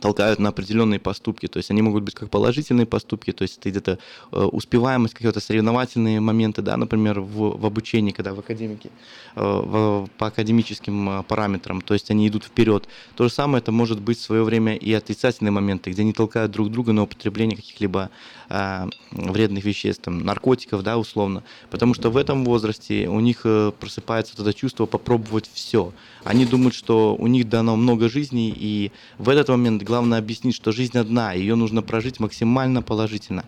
толкают на определенные поступки. То есть они могут быть как положительные поступки, то есть это где-то э, успеваемость, какие-то соревновательные моменты, да, например, в, в обучении, когда в академике, э, в- по академическим э, параметрам, то есть они идут вперед. То же самое это может быть в свое время и отрицательные моменты, где они толкают друг друга на употребление каких-либо э, вредных веществ, там, наркотиков, да, условно. Потому что в этом возрасте у них просыпается вот это чувство попробовать все. Они думают, что у них дано много жизней, и в этот момент главное объяснить, что жизнь одна, ее нужно прожить максимально положительно.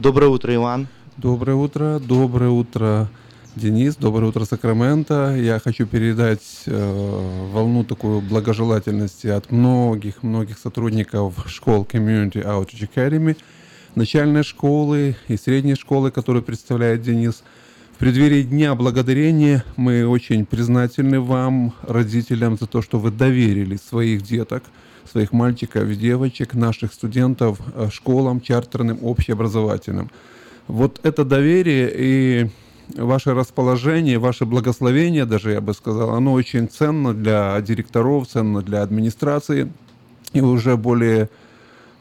Доброе утро, Иван. Доброе утро, доброе утро, Денис, доброе утро, Сакраменто. Я хочу передать э, волну такую благожелательности от многих-многих сотрудников школ Community Outreach Academy, начальной школы и средней школы, которую представляет Денис. В преддверии Дня Благодарения мы очень признательны вам, родителям, за то, что вы доверили своих деток, своих мальчиков девочек, наших студентов э, школам чартерным, общеобразовательным. Вот это доверие и ваше расположение, ваше благословение, даже я бы сказал, оно очень ценно для директоров, ценно для администрации. И уже более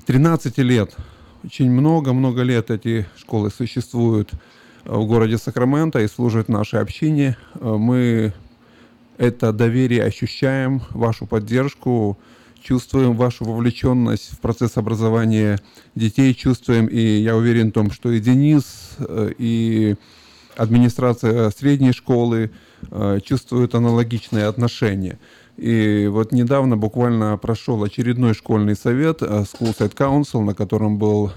13 лет, очень много-много лет эти школы существуют э, в городе Сакраменто и служат нашей общине. Э, Мы это доверие ощущаем, вашу поддержку, чувствуем вашу вовлеченность в процесс образования детей, чувствуем, и я уверен в том, что и Денис, э, и администрация средней школы э, чувствуют аналогичные отношения. И вот недавно буквально прошел очередной школьный совет, э, School Site Council, на котором был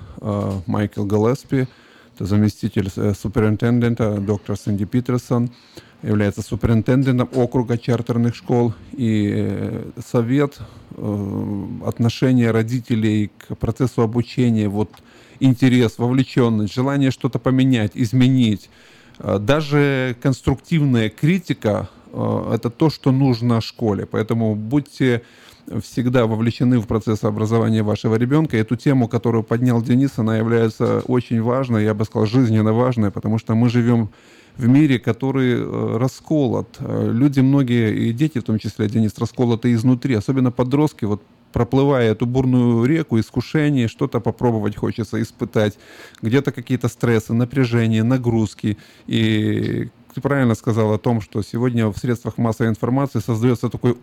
Майкл Галеспи, это заместитель суперинтендента, доктор Сэнди Питерсон, является суперинтендентом округа чартерных школ. И совет, отношение родителей к процессу обучения, вот интерес, вовлеченность, желание что-то поменять, изменить, э, даже конструктивная критика э, это то, что нужно школе. Поэтому будьте всегда вовлечены в процесс образования вашего ребенка. Эту тему, которую поднял Денис, она является очень важной, я бы сказал, жизненно важной, потому что мы живем в мире, который э, расколот. Э, люди многие, и дети в том числе, Денис, расколоты изнутри, особенно подростки, вот проплывая эту бурную реку искушений, что-то попробовать хочется испытать, где-то какие-то стрессы, напряжения, нагрузки. И ты правильно сказал о том, что сегодня в средствах массовой информации создается такой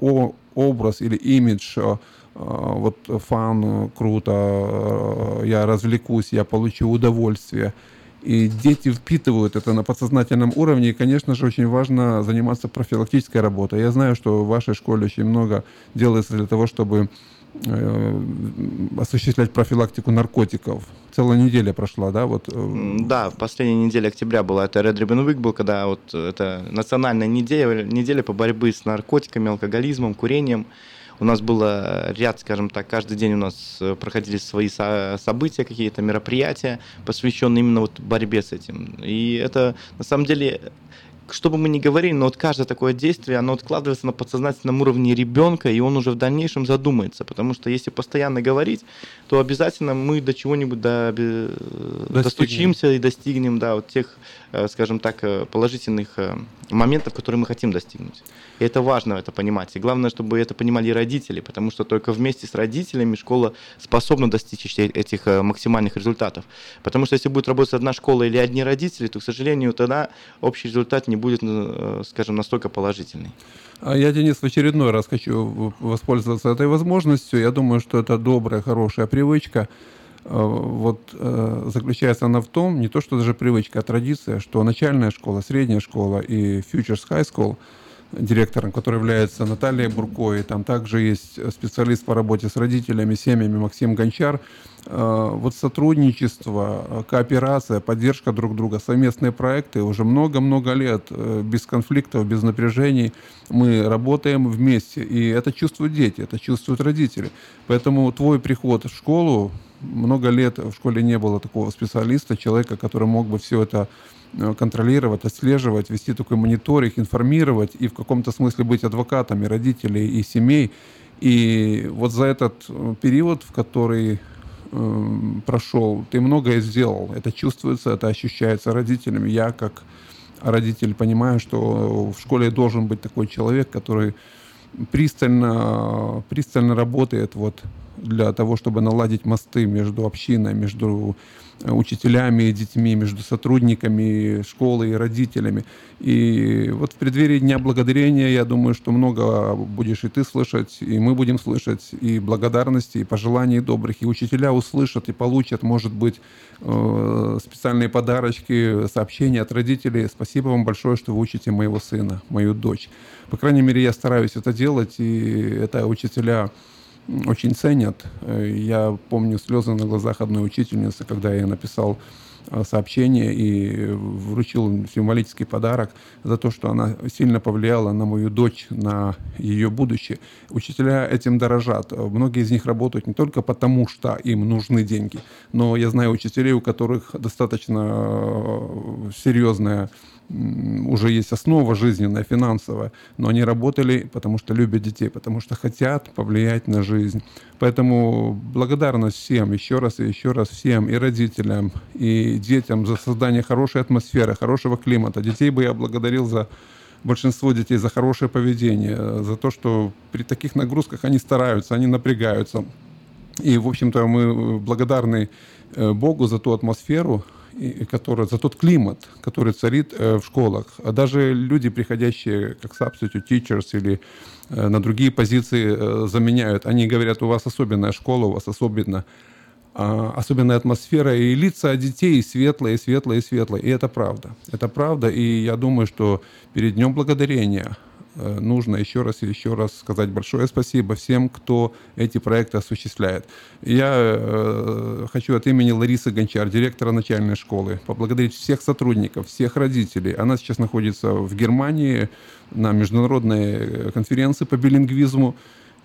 образ или имидж, э, вот фан, круто, я развлекусь, я получу удовольствие. И дети впитывают это на подсознательном уровне. И, конечно же, очень важно заниматься профилактической работой. Я знаю, что в вашей школе очень много делается для того, чтобы э, осуществлять профилактику наркотиков. Целая неделя прошла, да? Вот. Э, да, в последней неделе октября была это Red Ribbon Week был, когда вот это национальная неделя, неделя по борьбе с наркотиками, алкоголизмом, курением. У нас было ряд, скажем так, каждый день у нас э, проходили свои события, какие-то мероприятия, посвященные именно вот борьбе с этим. И это на самом деле что бы мы ни говорили, но вот каждое такое действие, оно откладывается на подсознательном уровне ребенка, и он уже в дальнейшем задумается. Потому что если постоянно говорить, то обязательно мы до чего-нибудь до, достучимся и достигнем да, вот тех, э, скажем так, э, положительных э, моментов, которые мы хотим достигнуть. И это важно это понимать. И главное, чтобы это понимали родители, потому что только вместе с родителями школа способна достичь этих максимальных результатов. Потому что если будет работать одна школа или одни родители, то, к сожалению, тогда общий результат не будет, э, скажем, настолько положительный. А я, Денис, в очередной раз хочу воспользоваться этой возможностью. Я думаю, что это добрая, хорошая привычка. Э, вот э, заключается она в том, не то что даже привычка, а традиция, что начальная школа, средняя школа и Futures High School – директором, который является Наталья Бурко, и там также есть специалист по работе с родителями, семьями Максим Гончар. Э, вот сотрудничество, кооперация, поддержка друг друга, совместные проекты уже много-много лет э, без конфликтов, без напряжений. Мы работаем вместе, и это чувствуют дети, это чувствуют родители. Поэтому твой приход в школу, много лет в школе не было такого специалиста, человека, который мог бы все это Э, контролировать, отслеживать, вести такой мониторинг, информировать и в каком-то смысле быть адвокатами родителей и семей. И вот за этот э, период, в который э, прошел, ты многое сделал. Это чувствуется, это ощущается родителями. Я как родитель понимаю, что в школе должен быть такой человек, который пристально, пристально работает вот для того, чтобы наладить мосты между общиной, между учителями и детьми, между сотрудниками школы и родителями. И вот в преддверии Дня Благодарения, я думаю, что много будешь и ты слышать, и мы будем слышать, и благодарности, и пожеланий добрых, и учителя услышат и получат, может быть, э, специальные подарочки, сообщения от родителей. Спасибо вам большое, что вы учите моего сына, мою дочь. По крайней мере, я стараюсь это делать, и это учителя очень ценят. Э, я помню слезы на глазах одной учительницы, когда я написал э, сообщение и вручил символический подарок за то, что она сильно повлияла на мою дочь, на ее будущее. Учителя этим дорожат. Многие из них работают не только потому, что им нужны деньги, но я знаю учителей, у которых достаточно э, серьезная уже есть основа жизненная, финансовая, но они работали, потому что любят детей, потому что хотят повлиять на жизнь. Поэтому благодарность всем, еще раз и еще раз всем, и родителям, и детям за создание хорошей атмосферы, хорошего климата. Детей бы я благодарил за большинство детей за хорошее поведение, за то, что при таких нагрузках они стараются, они напрягаются. И, в общем-то, мы благодарны э, Богу за ту атмосферу, который, за тот климат, который царит э, в школах. А даже люди, приходящие как substitute teachers или э, на другие позиции э, заменяют, они говорят, у вас особенная школа, у вас особенно, а, особенная атмосфера, и лица детей светлые, светлые, светлые. И это правда. Это правда, и я думаю, что перед Днем Благодарения – нужно еще раз и еще раз сказать большое спасибо всем, кто эти проекты осуществляет. Я э, хочу от имени Ларисы Гончар, директора начальной школы, поблагодарить всех сотрудников, всех родителей. Она сейчас находится в Германии на международной конференции по билингвизму.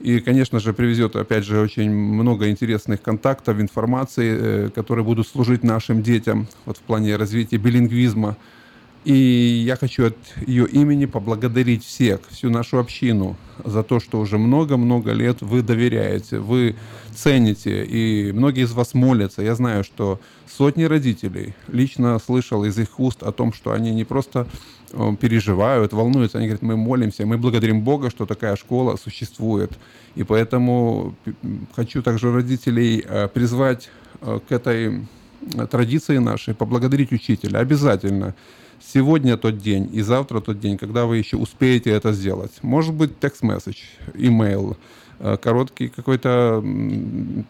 И, конечно же, привезет, опять же, очень много интересных контактов, информации, э, которые будут служить нашим детям вот в плане развития билингвизма. И я хочу от ее имени поблагодарить всех, всю нашу общину за то, что уже много-много лет вы доверяете, вы цените, и многие из вас молятся. Я знаю, что сотни родителей лично слышал из их уст о том, что они не просто э, переживают, волнуются, они говорят, мы молимся, мы благодарим Бога, что такая школа существует. И поэтому хочу также родителей э, призвать э, к этой традиции нашей, поблагодарить учителя обязательно сегодня тот день и завтра тот день, когда вы еще успеете это сделать. Может быть, текст-месседж, имейл, э, короткий какой-то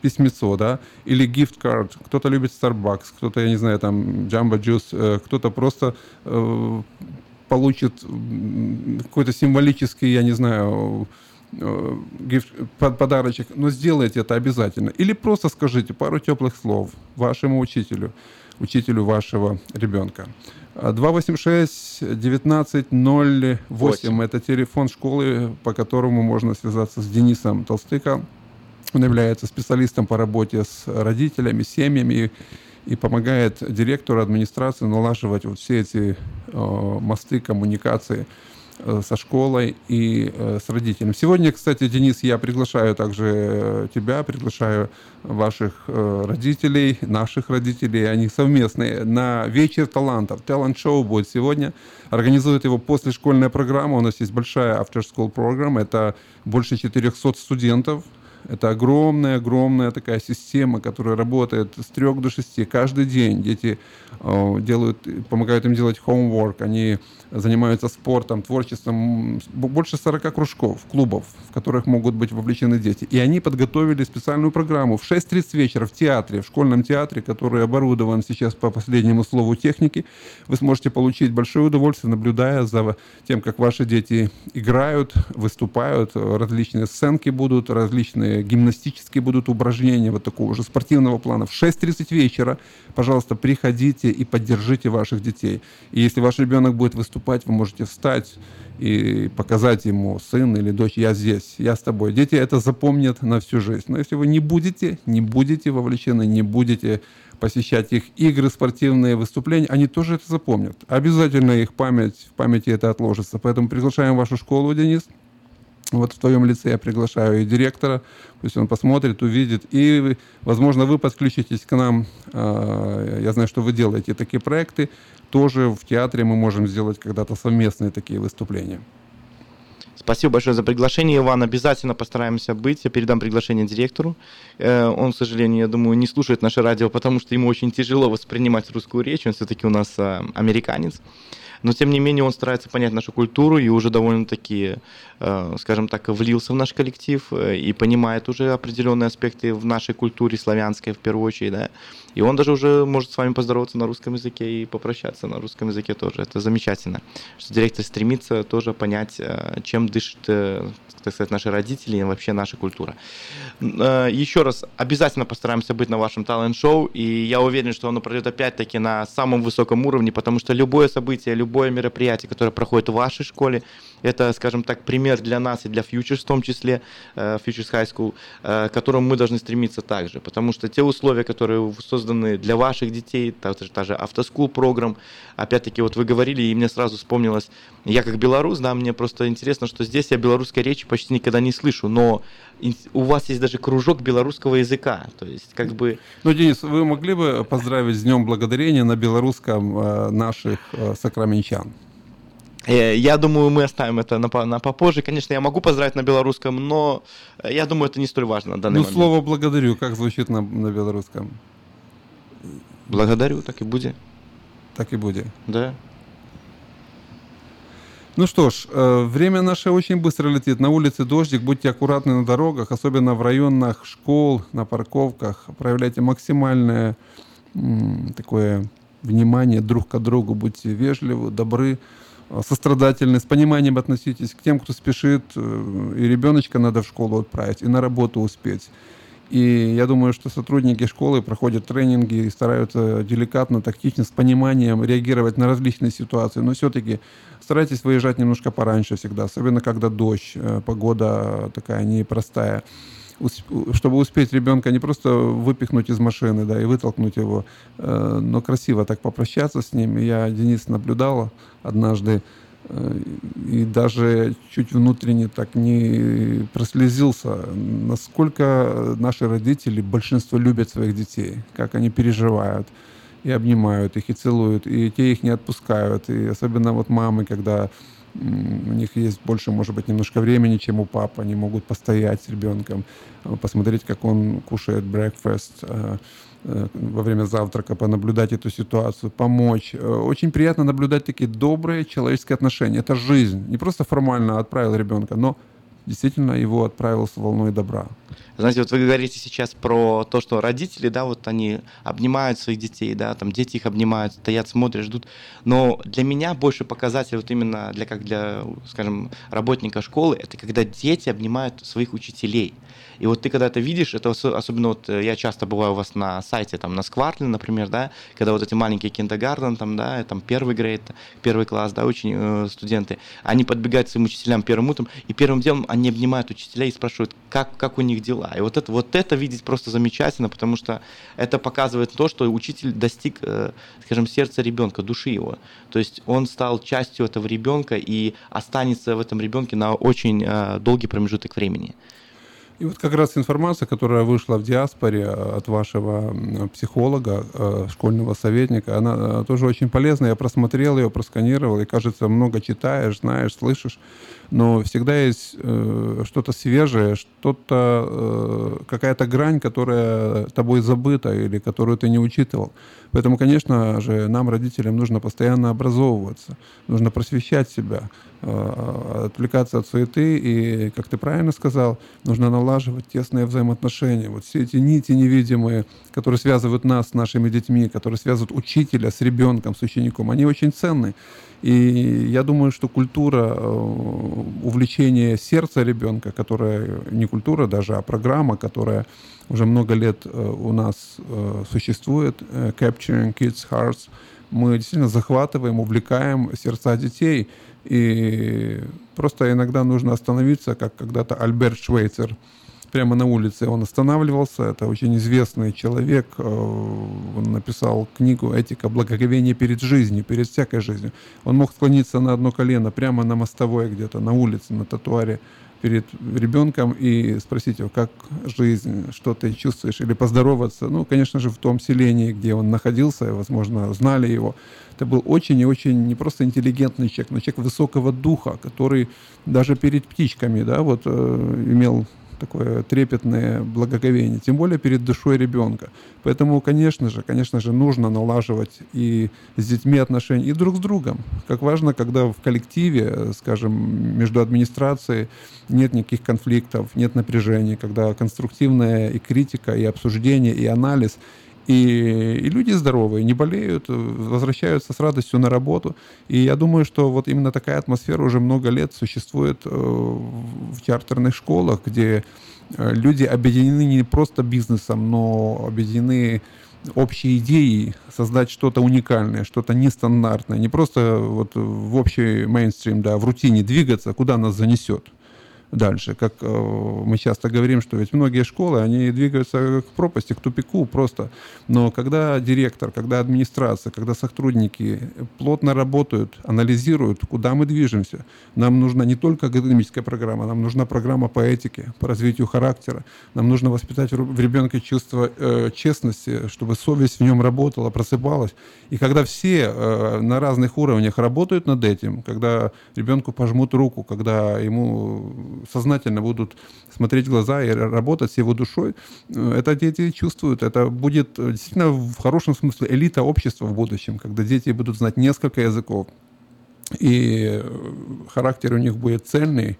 письмецо, да, или gift card. Кто-то любит Starbucks, кто-то, я не знаю, там, Jamba Juice, э, кто-то просто э, получит какой-то символический, я не знаю, э, гифт, подарочек, но сделайте это обязательно. Или просто скажите пару теплых слов вашему учителю, учителю вашего ребенка. 286-1908 это телефон школы, по которому можно связаться с Денисом Толстыко. Он является специалистом по работе с родителями, семьями и помогает директору администрации налаживать вот все эти э, мосты коммуникации со школой и э, с родителями. Сегодня, кстати, Денис, я приглашаю также э, тебя, приглашаю ваших родителей, наших родителей, они совместные, на вечер талантов. Талант-шоу будет сегодня. Организует его после школьная программа. У нас есть большая after-school программа. Это больше 400 студентов это огромная-огромная такая система, которая работает с трех до шести. Каждый день дети э, делают, помогают им делать homework, они занимаются спортом, творчеством. Больше 40 кружков, клубов, в которых могут быть вовлечены дети. И они подготовили специальную программу в 6.30 вечера в театре, в школьном театре, который оборудован сейчас по последнему слову техники. Вы сможете получить большое удовольствие, наблюдая за тем, как ваши дети играют, выступают, различные сценки будут, различные гимнастические будут упражнения вот такого же спортивного плана. В 6.30 вечера, пожалуйста, приходите и поддержите ваших детей. И если ваш ребенок будет выступать, вы можете встать и показать ему, сын или дочь, я здесь, я с тобой. Дети это запомнят на всю жизнь. Но если вы не будете, не будете вовлечены, не будете посещать их игры, спортивные выступления, они тоже это запомнят. Обязательно их память, в памяти это отложится. Поэтому приглашаем в вашу школу, Денис. Вот в твоем лице я приглашаю и директора, пусть он посмотрит, увидит, и, возможно, вы подключитесь к нам. А, я знаю, что вы делаете такие проекты. Тоже в театре мы можем сделать когда-то совместные такие выступления. Спасибо большое за приглашение, Иван. Обязательно постараемся быть. Я передам приглашение директору. Э, он, к сожалению, я думаю, не слушает наше радио, потому что ему очень тяжело воспринимать русскую речь. Он все-таки у нас а, американец но тем не менее он старается понять нашу культуру и уже довольно-таки, э, скажем так, влился в наш коллектив э, и понимает уже определенные аспекты в нашей культуре славянской в первую очередь, да. И он даже уже может с вами поздороваться на русском языке и попрощаться на русском языке тоже. Это замечательно, что директор стремится тоже понять, э, чем дышит, так сказать, наши родители и вообще наша культура. Еще раз, обязательно постараемся быть на вашем талант-шоу, и я уверен, что оно пройдет опять-таки на самом высоком уровне, потому что любое событие, любое мероприятие, которое проходит в вашей школе, это, скажем так, пример для нас и для Futures в том числе, э, Futures High School, э, к которому мы должны стремиться также. Потому что те условия, которые созданы для ваших детей, та, та же автоскул программ, опять-таки, вот вы говорили, и мне сразу вспомнилось, я как белорус, да, мне просто интересно, что здесь я белорусской речи почти никогда не слышу, но у вас есть даже кружок белорусского языка, то есть как бы... Ну, Денис, вы могли бы поздравить с Днем Благодарения на белорусском э, наших э, сакраменчан? Э, я думаю, мы оставим это на, на попозже. Конечно, я могу поздравить на белорусском, но э, я думаю, это не столь важно на данный ну, момент. слово «благодарю» как звучит на, на белорусском? Благодарю, так и будет. Так и будет. Да. Ну что ж, э, время наше очень быстро летит. На улице дождик, будьте аккуратны на дорогах, особенно в районах школ, на парковках. Проявляйте максимальное такое внимание друг к другу, будьте вежливы, добры, сострадательны, с пониманием относитесь к тем, кто спешит. Э, и ребеночка надо в школу отправить, и на работу успеть. И я думаю, что сотрудники школы проходят тренинги и стараются деликатно, тактично, с пониманием реагировать на различные ситуации. Но все-таки старайтесь выезжать немножко пораньше всегда, особенно когда дождь, э, погода такая непростая. Чтобы успеть ребенка не просто выпихнуть из машины, да, и вытолкнуть его, э, но красиво так попрощаться с ним. Я, Денис, наблюдала однажды, э, и даже чуть внутренне так не прослезился, насколько наши родители, большинство любят своих детей, как они переживают и обнимают их, и целуют, и те их не отпускают. И особенно вот мамы, когда у них есть больше, может быть, немножко времени, чем у папы, они могут постоять с ребенком, э, посмотреть, как он кушает breakfast, э, э, во время завтрака, понаблюдать эту ситуацию, помочь. Очень приятно наблюдать такие добрые человеческие отношения. Это жизнь. Не просто формально отправил ребенка, но действительно его отправил с волной добра. Знаете, вот вы говорите сейчас про то, что родители, да, вот они обнимают своих детей, да, там дети их обнимают, стоят, смотрят, ждут. Но для меня больше показатель вот именно для как для, скажем, работника школы, это когда дети обнимают своих учителей. И вот ты когда это видишь, это ос- особенно вот э, я часто бываю у вас на сайте, там на Сквартле, например, да, когда вот эти маленькие киндергарден, там, да, там первый грейд, первый класс, да, очень э, студенты, они подбегают к своим учителям первым утром, и первым делом они обнимают учителей и спрашивают, как, как у них дела. И вот это, вот это видеть просто замечательно, потому что это показывает то, что учитель достиг, э, скажем, сердца ребенка, души его. То есть он стал частью этого ребенка и останется в этом ребенке на очень долгий промежуток времени. И вот как раз информация, которая вышла в диаспоре э, от вашего психолога, э, школьного советника, она э, тоже очень полезна. Я просмотрел ее, просканировал, и, кажется, много читаешь, знаешь, слышишь. Но всегда есть что-то свежее, что-то, какая-то грань, которая тобой забыта или которую ты не учитывал. Поэтому, конечно же, нам, родителям, нужно постоянно образовываться, нужно просвещать себя, э, отвлекаться от суеты и, как ты правильно сказал, нужно налаживать тесные взаимоотношения. Вот все эти нити невидимые, которые связывают нас с нашими детьми, которые связывают учителя с ребенком, с учеником, они очень ценны. И я думаю, что культура э, увлечения сердца ребенка, которая не культура даже, а программа, которая уже много лет э, у нас э, существует, Capturing Kids Hearts, мы действительно захватываем, увлекаем сердца детей. И просто иногда нужно остановиться, как когда-то Альберт Швейцер прямо на улице он останавливался. Это очень известный человек. э, Он написал книгу «Этика благоговения перед жизнью, перед всякой жизнью». Он мог склониться на одно колено прямо на мостовой где-то, на улице, на тротуаре перед ребенком и спросить его, как жизнь, что ты чувствуешь, или поздороваться. Ну, конечно же, в том селении, где он находился, возможно, знали его. Это был очень и очень не просто интеллигентный человек, но человек высокого духа, который даже перед птичками, да, вот э, имел такое трепетное благоговение, тем более перед душой ребенка. Поэтому, конечно же, конечно же, нужно налаживать и с детьми отношения, и друг с другом. Как важно, когда в коллективе, скажем, между администрацией нет никаких конфликтов, нет напряжений, когда конструктивная и критика, и обсуждение, и анализ, и, и люди здоровые, не болеют, возвращаются с радостью на работу. И я думаю, что вот именно такая атмосфера уже много лет существует э, в чартерных школах, где э, люди объединены не просто бизнесом, но объединены общей идеей создать что-то уникальное, что-то нестандартное, не просто вот в общий мейнстрим, да, в рутине двигаться, куда нас занесет дальше. Как э, мы часто говорим, что ведь многие школы, они двигаются к пропасти, к тупику просто. Но когда директор, когда администрация, когда сотрудники плотно работают, анализируют, куда мы движемся, нам нужна не только академическая программа, нам нужна программа по этике, по развитию характера. Нам нужно воспитать в ребенке чувство э, честности, чтобы совесть в нем работала, просыпалась. И когда все э, на разных уровнях работают над этим, когда ребенку пожмут руку, когда ему сознательно будут смотреть в глаза и работать с его душой, э, это дети чувствуют. Это будет э, действительно в хорошем смысле элита общества в будущем, когда дети будут знать несколько языков, и э, характер у них будет цельный,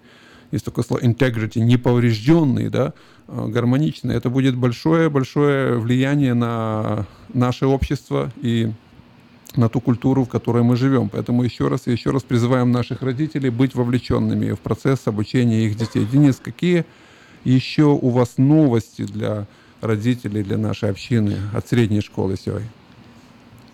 есть такое слово integrity, неповрежденный, да, гармоничный. Это будет большое-большое влияние на наше общество и на ту культуру, в которой мы живем. Поэтому еще раз и еще раз призываем наших родителей быть вовлеченными в процесс обучения их детей. Денис, какие еще у вас новости для родителей, для нашей общины от средней школы сегодня?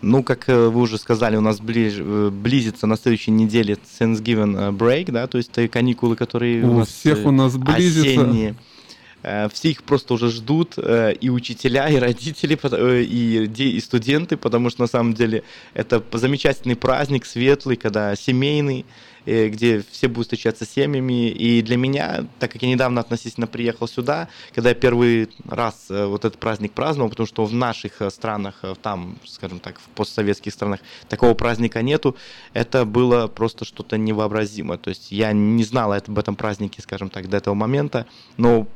Ну, как э, вы уже сказали, у нас ближ, э, близится на следующей неделе Thanksgiving э, break, да, то есть это каникулы, которые У у нас всех у нас близится. осенние. Э, Все их просто уже ждут, э, и учителя, и родители, э, и, и студенты, потому что на самом деле это замечательный праздник, светлый, когда семейный, где все будут встречаться с семьями. И для меня, так как я недавно относительно приехал сюда, когда я первый раз вот этот праздник праздновал, потому что в наших странах, там, скажем так, в постсоветских странах такого праздника нету, это было просто что-то невообразимое. То есть я не знал об этом празднике, скажем так, до этого момента, но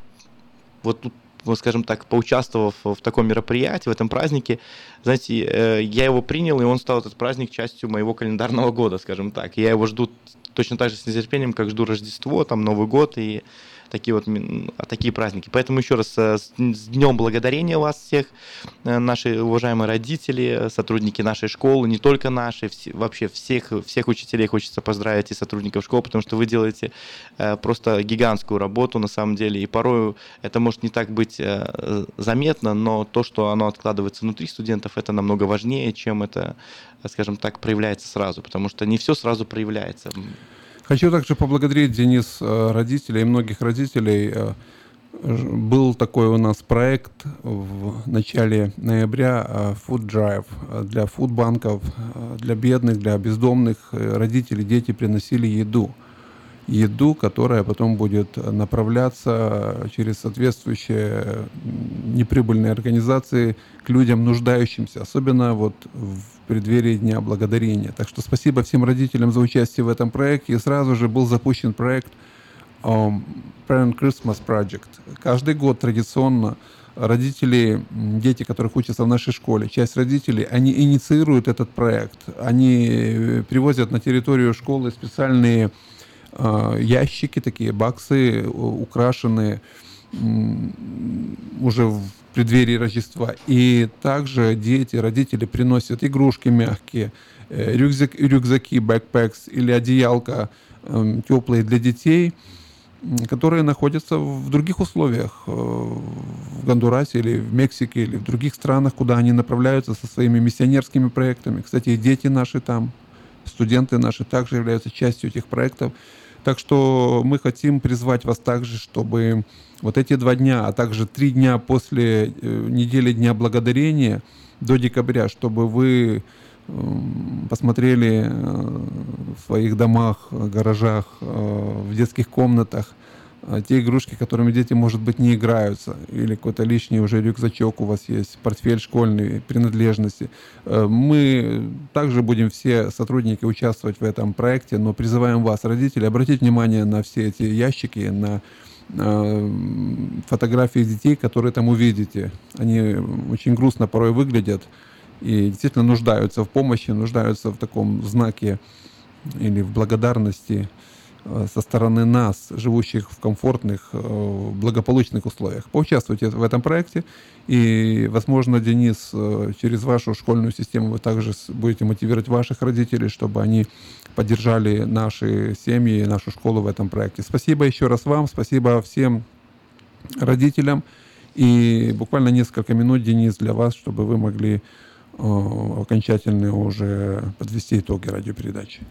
вот тут, скажем так, поучаствовав в таком мероприятии, в этом празднике, знаете, э, я его принял, и он стал этот праздник частью моего календарного года, скажем так. Я его жду точно так же с нетерпением, как жду Рождество, там Новый год и такие вот а, такие праздники. Поэтому еще раз э, с Днем Благодарения вас всех, э, наши уважаемые родители, э, сотрудники нашей школы, не только наши, вообще всех, всех учителей хочется поздравить и сотрудников школы, потому что вы делаете просто гигантскую работу на самом деле, и порою это может не так быть заметно, но то, что оно откладывается внутри студентов, это намного важнее, чем это, скажем так, проявляется сразу, потому что не все сразу проявляется. Хочу также поблагодарить, Денис, э, родителей, многих родителей. Э, Был такой у нас проект в начале ноября э, Food Drive для фудбанков, для бедных, для бездомных родителей. Дети приносили еду. Еду, которая потом будет направляться через соответствующие неприбыльные организации к людям нуждающимся, особенно вот в преддверии Дня Благодарения. Так что спасибо всем родителям за участие в этом проекте. И сразу же был запущен проект um, Parent Christmas Project. Каждый год традиционно родители, дети, которых учатся в нашей школе, часть родителей, они инициируют этот проект. Они э, привозят на территорию школы специальные ящики, такие баксы, украшенные уже в преддверии Рождества. И также дети, родители приносят игрушки мягкие, э, рюкзак, рюкзаки, backpacks или одеялка эм, теплые для детей, которые находятся в других условиях, э, в Гондурасе или в Мексике или в других странах, куда они направляются со своими миссионерскими проектами. Кстати, и дети наши там, студенты наши также являются частью этих проектов. Так что мы хотим призвать вас также, чтобы вот эти два дня, а также три дня после э, недели Дня Благодарения до декабря, чтобы вы м, посмотрели э, в своих домах, э, гаражах, в детских комнатах те игрушки, которыми дети, может быть, не играются, или какой-то лишний уже рюкзачок у вас есть, портфель школьный, принадлежности. Э, Мы также будем все сотрудники участвовать в этом проекте, но призываем вас, родители, обратить внимание на все эти ящики, на э, фотографии детей, которые там увидите. Они очень грустно порой выглядят и действительно нуждаются в помощи, нуждаются в таком знаке или в благодарности со стороны нас, живущих в комфортных, э, благополучных условиях. Поучаствуйте в этом проекте, и, возможно, Денис, э, через вашу школьную систему вы также будете мотивировать ваших родителей, чтобы они поддержали наши семьи, нашу школу в этом проекте. Спасибо еще раз вам, спасибо всем родителям. И буквально несколько минут, Денис, для вас, чтобы вы могли э, окончательно уже подвести итоги радиопередачи.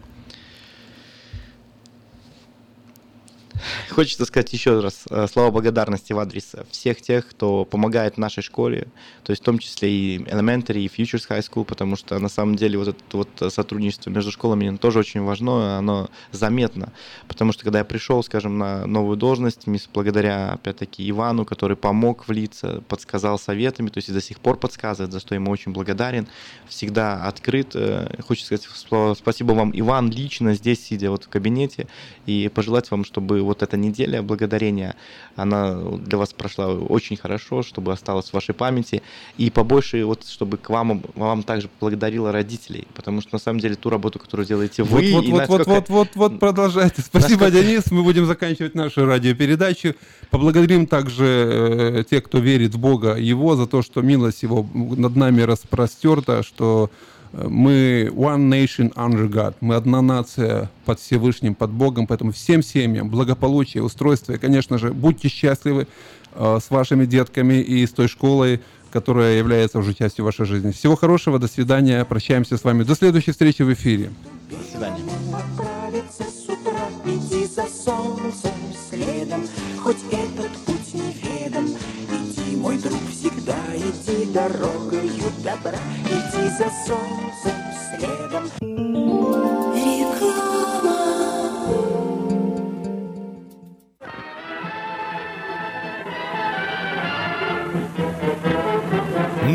Хочется сказать еще раз э, слова благодарности в адрес всех тех, кто помогает нашей школе, то есть в том числе и Elementary, и Futures High School, потому что на самом деле вот это вот сотрудничество между школами тоже очень важно, оно заметно, потому что когда я пришел, скажем, на новую должность, мисс, благодаря, опять-таки, Ивану, который помог влиться, подсказал советами, то есть и до сих пор подсказывает, за что ему очень благодарен, всегда открыт. Э, Хочу сказать спасибо вам, Иван, лично здесь, сидя вот в кабинете, и пожелать вам, чтобы вот эта неделя благодарения, она для вас прошла очень хорошо, чтобы осталась в вашей памяти, и побольше вот, чтобы к вам, вам также благодарила родителей, потому что на самом деле ту работу, которую делаете вы, Вот, и вот, вот, вот, насколько- вот, вот, вот, продолжайте. Спасибо, насколько- Денис. Мы будем заканчивать нашу радиопередачу. Поблагодарим также э, тех, кто верит в Бога Его, за то, что милость Его над нами распростерта, что мы one nation under God. Мы одна нация под Всевышним, под Богом. Поэтому всем семьям благополучия, устройства. И, конечно же, будьте счастливы э, с вашими детками и с той школой, которая является уже частью вашей жизни. Всего хорошего, до свидания. Прощаемся с вами. До следующей встречи в эфире. До свидания. Хоть этот дорогою добра, иди за солнцем следом.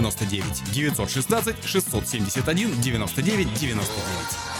99 916 671 99 99.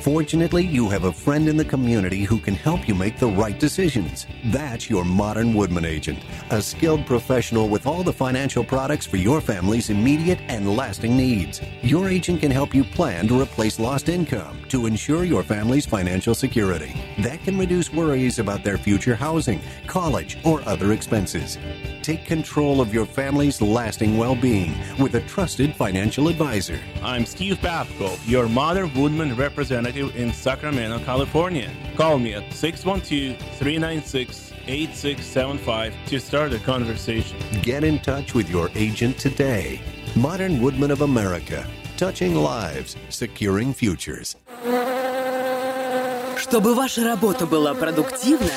Fortunately, you have a friend in the community who can help you make the right decisions. That's your Modern Woodman agent, a skilled professional with all the financial products for your family's immediate and lasting needs. Your agent can help you plan to replace lost income to ensure your family's financial security. That can reduce worries about their future housing, college, or other expenses. Take control of your family's lasting well being with a trusted financial advisor. I'm Steve Babko, your Modern Woodman representative in Sacramento, California. Call me at 612 396 8675 to start a conversation. Get in touch with your agent today. Modern Woodman of America, touching lives, securing futures. Чтобы ваша работа была продуктивна,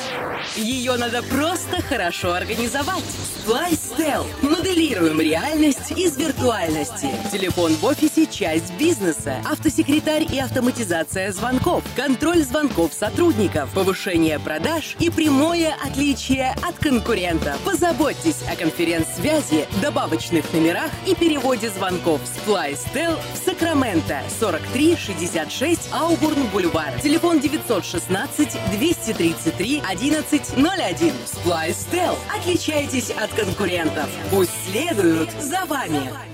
ее надо просто хорошо организовать. Flystel. Моделируем реальность из виртуальности. Телефон в офисе – часть бизнеса. Автосекретарь и автоматизация звонков. Контроль звонков сотрудников. Повышение продаж и прямое отличие от конкурента. Позаботьтесь о конференц-связи, добавочных номерах и переводе звонков с Flystel в Сакраменто. 4366 Аубурн Бульвар. Телефон 916 233 1101. Flystel. Отличайтесь от конкурентов. Пусть следуют за вами.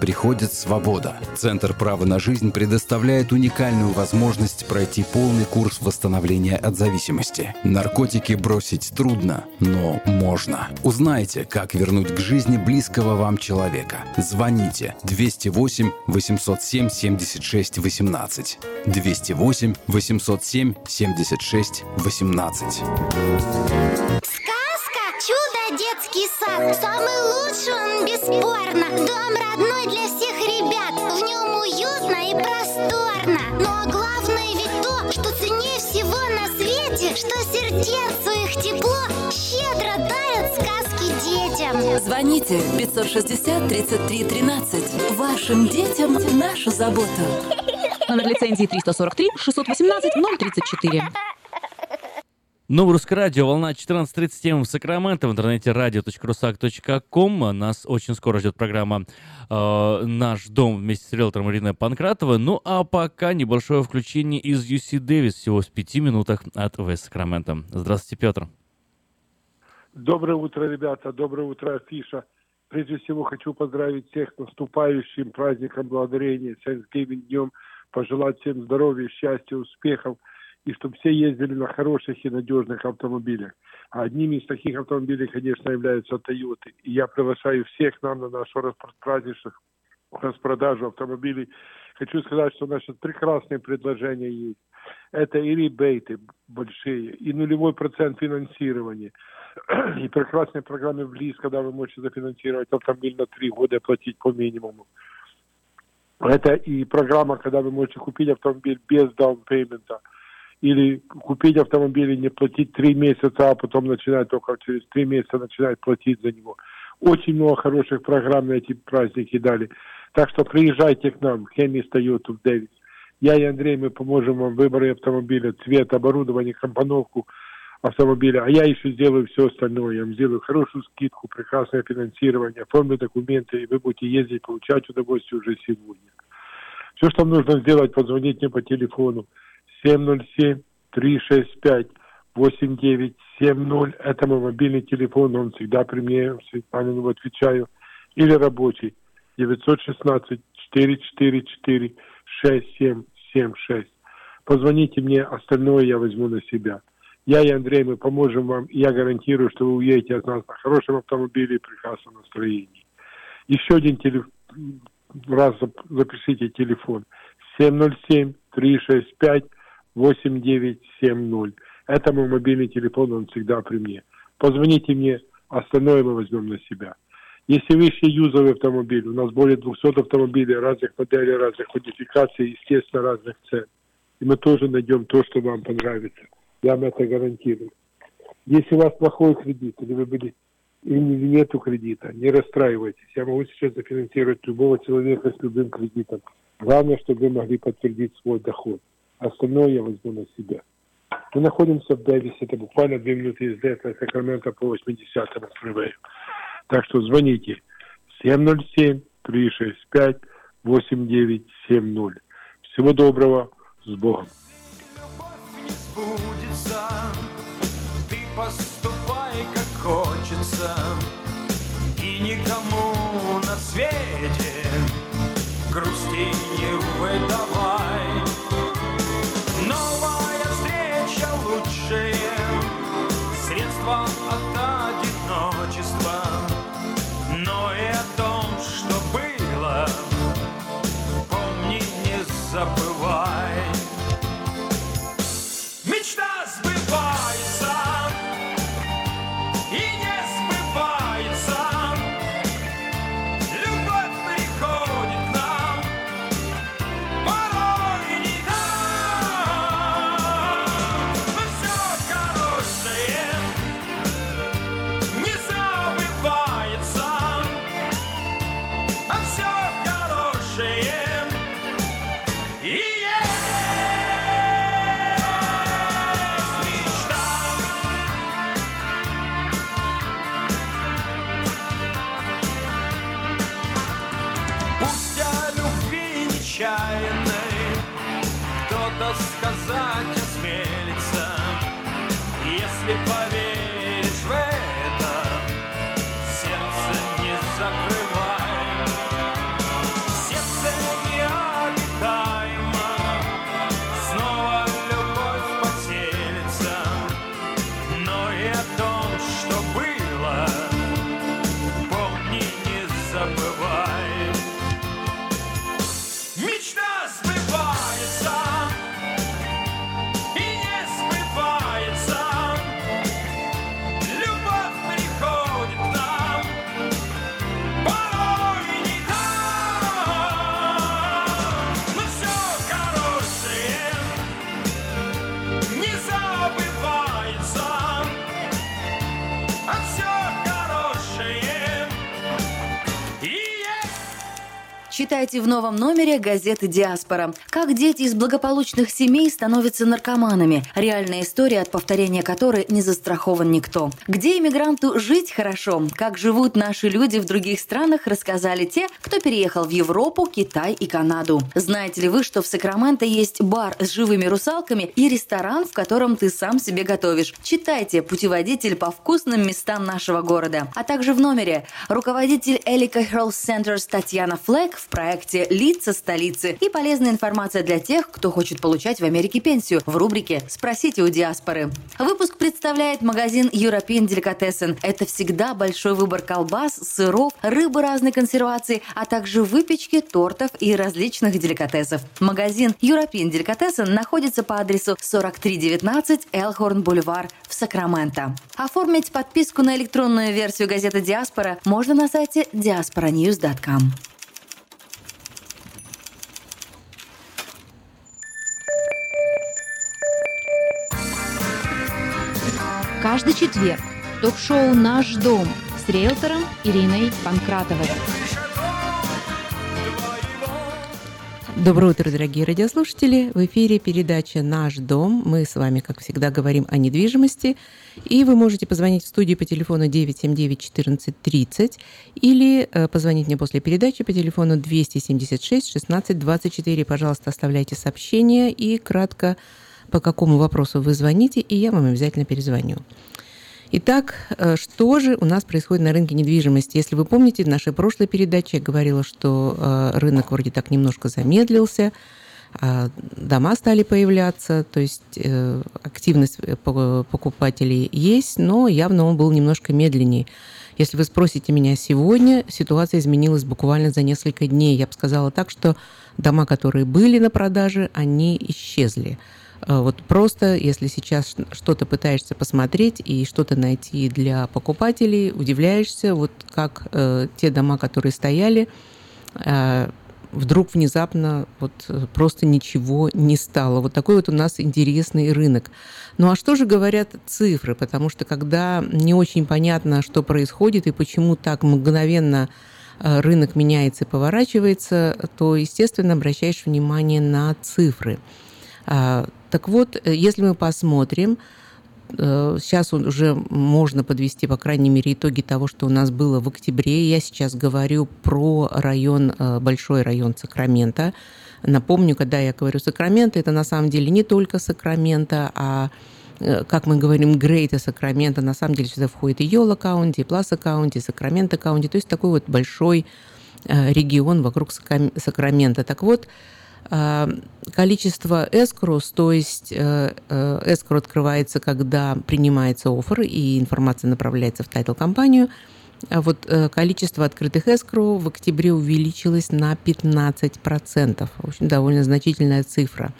приходит свобода. Центр права на жизнь предоставляет уникальную возможность пройти полный курс восстановления от зависимости. Наркотики бросить трудно, но можно. Узнайте, как вернуть к жизни близкого вам человека. Звоните 208 807 76 18. 208 807 76 18. Сказка «Чудо детский сад» Самый лучший он, бесспорно Дом родной и просторно Но главное ведь то, что ценнее всего на свете Что сердцу их тепло Щедро дарят сказки детям Звоните 560 33 13. Вашим детям наша забота. Номер лицензии 343 618 034. Новое русское радио, волна 14.37 в Сакраменто, в интернете radio.rusak.com. Нас очень скоро ждет программа э, «Наш дом» вместе с риэлтором Ириной Панкратова. Ну а пока небольшое включение из UC Дэвис всего в пяти минутах от Вест Сакраменто. Здравствуйте, Петр. Доброе утро, ребята. Доброе утро, Афиша. Прежде всего хочу поздравить всех с наступающим праздником благодарения, Thanksgiving днем пожелать всем здоровья, счастья, успехов, и чтобы все ездили на хороших и надежных автомобилях. А одним из таких автомобилей, конечно, являются Toyota. И я приглашаю всех нам на нашу распродажу, распродажу автомобилей. Хочу сказать, что у сейчас прекрасные предложения есть. Это и ребейты большие, и нулевой процент финансирования, и прекрасные программы в ЛИС, когда вы можете зафинансировать автомобиль на три года и платить по минимуму. Это и программа, когда вы можете купить автомобиль без даунпеймента – или купить автомобиль и не платить три месяца, а потом начинать только через три месяца начинать платить за него. Очень много хороших программ на эти праздники дали. Так что приезжайте к нам, Хемис Тойоту в Дэвис. Я и Андрей, мы поможем вам в выборе автомобиля, цвет, оборудование, компоновку автомобиля. А я еще сделаю все остальное. Я вам сделаю хорошую скидку, прекрасное финансирование, оформлю документы, и вы будете ездить, получать удовольствие уже сегодня. Все, что вам нужно сделать, позвонить мне по телефону 707-365-8970. Это мой мобильный телефон, он всегда при мне, всегда на него отвечаю. Или рабочий 916-444-6776. Позвоните мне, остальное я возьму на себя. Я и Андрей, мы поможем вам, и я гарантирую, что вы уедете от нас на хорошем автомобиле и прекрасном настроении. Еще один телефон, раз запишите телефон. 707 365 8970. Это мой мобильный телефон, он всегда при мне. Позвоните мне, остальное мы возьмем на себя. Если вы ищете юзовый автомобиль, у нас более 200 автомобилей разных моделей, разных модификаций, естественно, разных цен. И мы тоже найдем то, что вам понравится. Я вам это гарантирую. Если у вас плохой кредит, или вы были или нету кредита, не расстраивайтесь. Я могу сейчас зафинансировать любого человека с любым кредитом. Главное, чтобы вы могли подтвердить свой доход. Остальное я возьму на себя. Мы находимся в Дэвисе, это буквально две минуты езды от Сакрамента по 80-му фривею. Так что звоните 707-365-8970. Всего доброго, с Богом. Хочется, и никому на свете грусти не выдавай. Читайте в новом номере газеты «Диаспора». Как дети из благополучных семей становятся наркоманами. Реальная история, от повторения которой не застрахован никто. Где иммигранту жить хорошо? Как живут наши люди в других странах, рассказали те, кто переехал в Европу, Китай и Канаду. Знаете ли вы, что в Сакраменто есть бар с живыми русалками и ресторан, в котором ты сам себе готовишь? Читайте «Путеводитель по вкусным местам нашего города». А также в номере руководитель Элика Health Centers Татьяна Флэк в проекте «Лица столицы» и полезная информация для тех, кто хочет получать в Америке пенсию в рубрике «Спросите у диаспоры». Выпуск представляет магазин European Delicatessen. Это всегда большой выбор колбас, сыров, рыбы разной консервации, а также выпечки, тортов и различных деликатесов. Магазин European Delicatessen находится по адресу 4319 Элхорн Бульвар в Сакраменто. Оформить подписку на электронную версию газеты «Диаспора» можно на сайте diasporanews.com. Каждый четверг ток-шоу «Наш дом» с риэлтором Ириной Панкратовой. Доброе утро, дорогие радиослушатели! В эфире передача «Наш дом». Мы с вами, как всегда, говорим о недвижимости. И вы можете позвонить в студию по телефону 979-1430 или э, позвонить мне после передачи по телефону 276-1624. Пожалуйста, оставляйте сообщение и кратко по какому вопросу вы звоните, и я вам обязательно перезвоню. Итак, э, что же у нас происходит на рынке недвижимости? Если вы помните, в нашей прошлой передаче я говорила, что э, рынок вроде так немножко замедлился, а дома стали появляться, то есть э, активность покупателей есть, но явно он был немножко медленнее. Если вы спросите меня сегодня, ситуация изменилась буквально за несколько дней. Я бы сказала так, что дома, которые были на продаже, они исчезли. Э, вот просто, если сейчас что-то пытаешься посмотреть и что-то найти для покупателей, удивляешься, вот как э, те дома, которые стояли, э, вдруг внезапно вот э, просто ничего не стало. Вот такой вот у нас интересный рынок. Ну а что же говорят цифры? Потому что когда не очень понятно, что происходит и почему так мгновенно э, рынок меняется и поворачивается, то, естественно, обращаешь внимание на цифры. Так вот, э, если мы посмотрим, э, сейчас уже можно подвести, по крайней мере, итоги того, что у нас было в октябре. Я сейчас говорю про район, э, большой район Сакрамента. Напомню, когда я говорю Сакраменто, это на самом деле не только Сакраменто, а как мы говорим, Greater Sacramento, на самом деле сюда входит и Yolo County, и Placer County, и Sacramento County, то есть такой вот большой регион вокруг Сакраменто. Так вот, количество escrows, то есть escrow э, открывается, когда принимается offer и информация направляется в title-компанию. А вот э, количество открытых escrow в октябре увеличилось на 15%. В общем, довольно значительная цифра.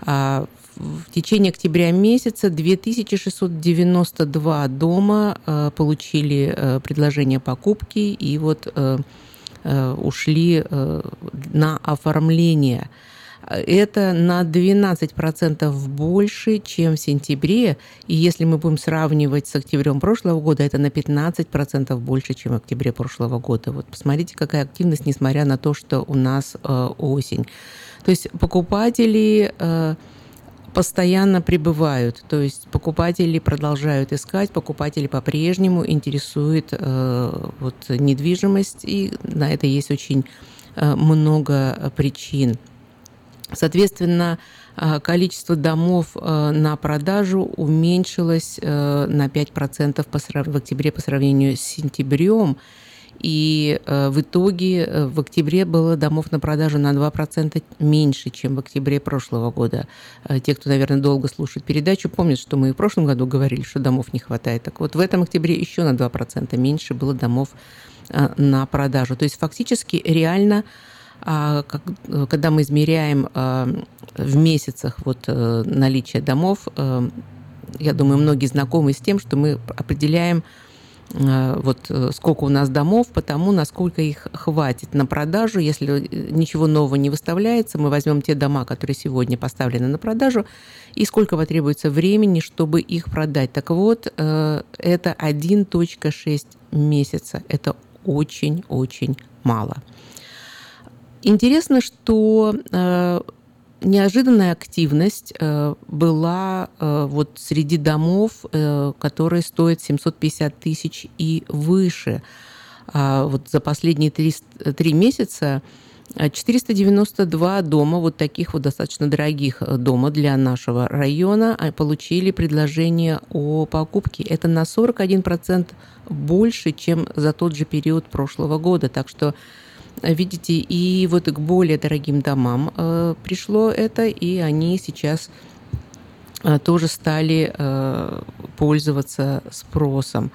А в течение октября месяца 2692 дома э, получили предложение покупки, и вот Э, ушли э, на оформление. Это на 12% больше, чем в сентябре. И если мы будем сравнивать с октябрем прошлого года, это на 15% больше, чем в октябре прошлого года. Вот посмотрите, какая активность, несмотря на то, что у нас э, осень. То есть покупатели постоянно прибывают, то есть покупатели продолжают искать, покупатели по-прежнему интересует э, вот недвижимость, и на это есть очень э, много причин. Соответственно, э, количество домов э, на продажу уменьшилось э, на 5% по, в октябре по сравнению с сентябрем. И э, в итоге э, в октябре было домов на продажу на 2% меньше, чем в октябре прошлого года. Э, те, кто, наверное, долго слушает передачу, помнят, что мы и в прошлом году говорили, что домов не хватает. Так вот, в этом октябре еще на 2% меньше было домов на продажу. То есть фактически реально а, когда мы измеряем в месяцах вот наличие домов, я думаю, многие знакомы с тем, что мы определяем вот э, сколько у нас домов, потому насколько их хватит на продажу. Если ничего нового не выставляется, мы возьмем те дома, которые сегодня поставлены на продажу, и сколько потребуется времени, чтобы их продать. Так вот, э, это 1.6 месяца. Это очень-очень мало. Интересно, что неожиданная активность э, была э, вот среди домов, э, которые стоят 750 тысяч и выше. А вот за последние три, три месяца 492 дома, вот таких вот достаточно дорогих дома для нашего района, получили предложение о покупке. Это на 41% больше, чем за тот же период прошлого года. Так что Видите, и вот к более дорогим домам э, пришло это, и они сейчас э, тоже стали э, пользоваться спросом.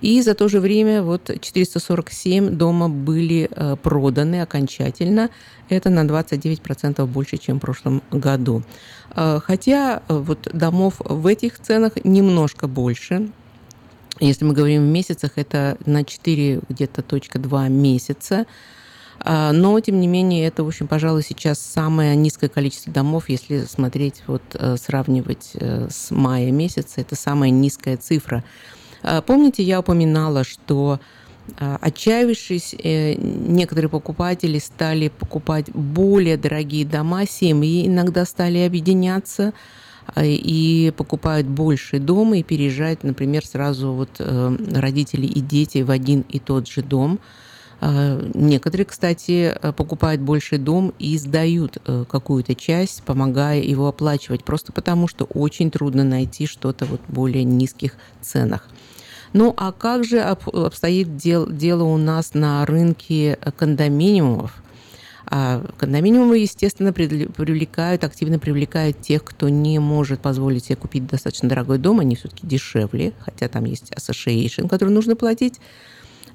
И за то же время вот 447 дома были э, проданы окончательно. Это на 29% больше, чем в прошлом году. Э, хотя э, вот домов в этих ценах немножко больше. Если мы говорим в месяцах, это на 4 где-то точка 2 месяца. А, но, тем не менее, это, в общем, пожалуй, сейчас самое низкое количество домов, если смотреть, вот, сравнивать с мая месяца, это самая низкая цифра. А, помните, я упоминала, что а, Отчаявшись, э, некоторые покупатели стали покупать более дорогие дома, семьи иногда стали объединяться и покупают больше дома и переезжают, например, сразу вот э, родители и дети в один и тот же дом. Некоторые, кстати, покупают больше дом и сдают э, какую-то часть, помогая его оплачивать, просто потому что очень трудно найти что-то вот в более низких ценах. Ну а как же обстоит дел, дело у нас на рынке кондоминиумов? А кондоминиумы, естественно, привлекают, активно привлекают тех, кто не может позволить себе купить достаточно дорогой дом. Они все-таки дешевле, хотя там есть association, который нужно платить.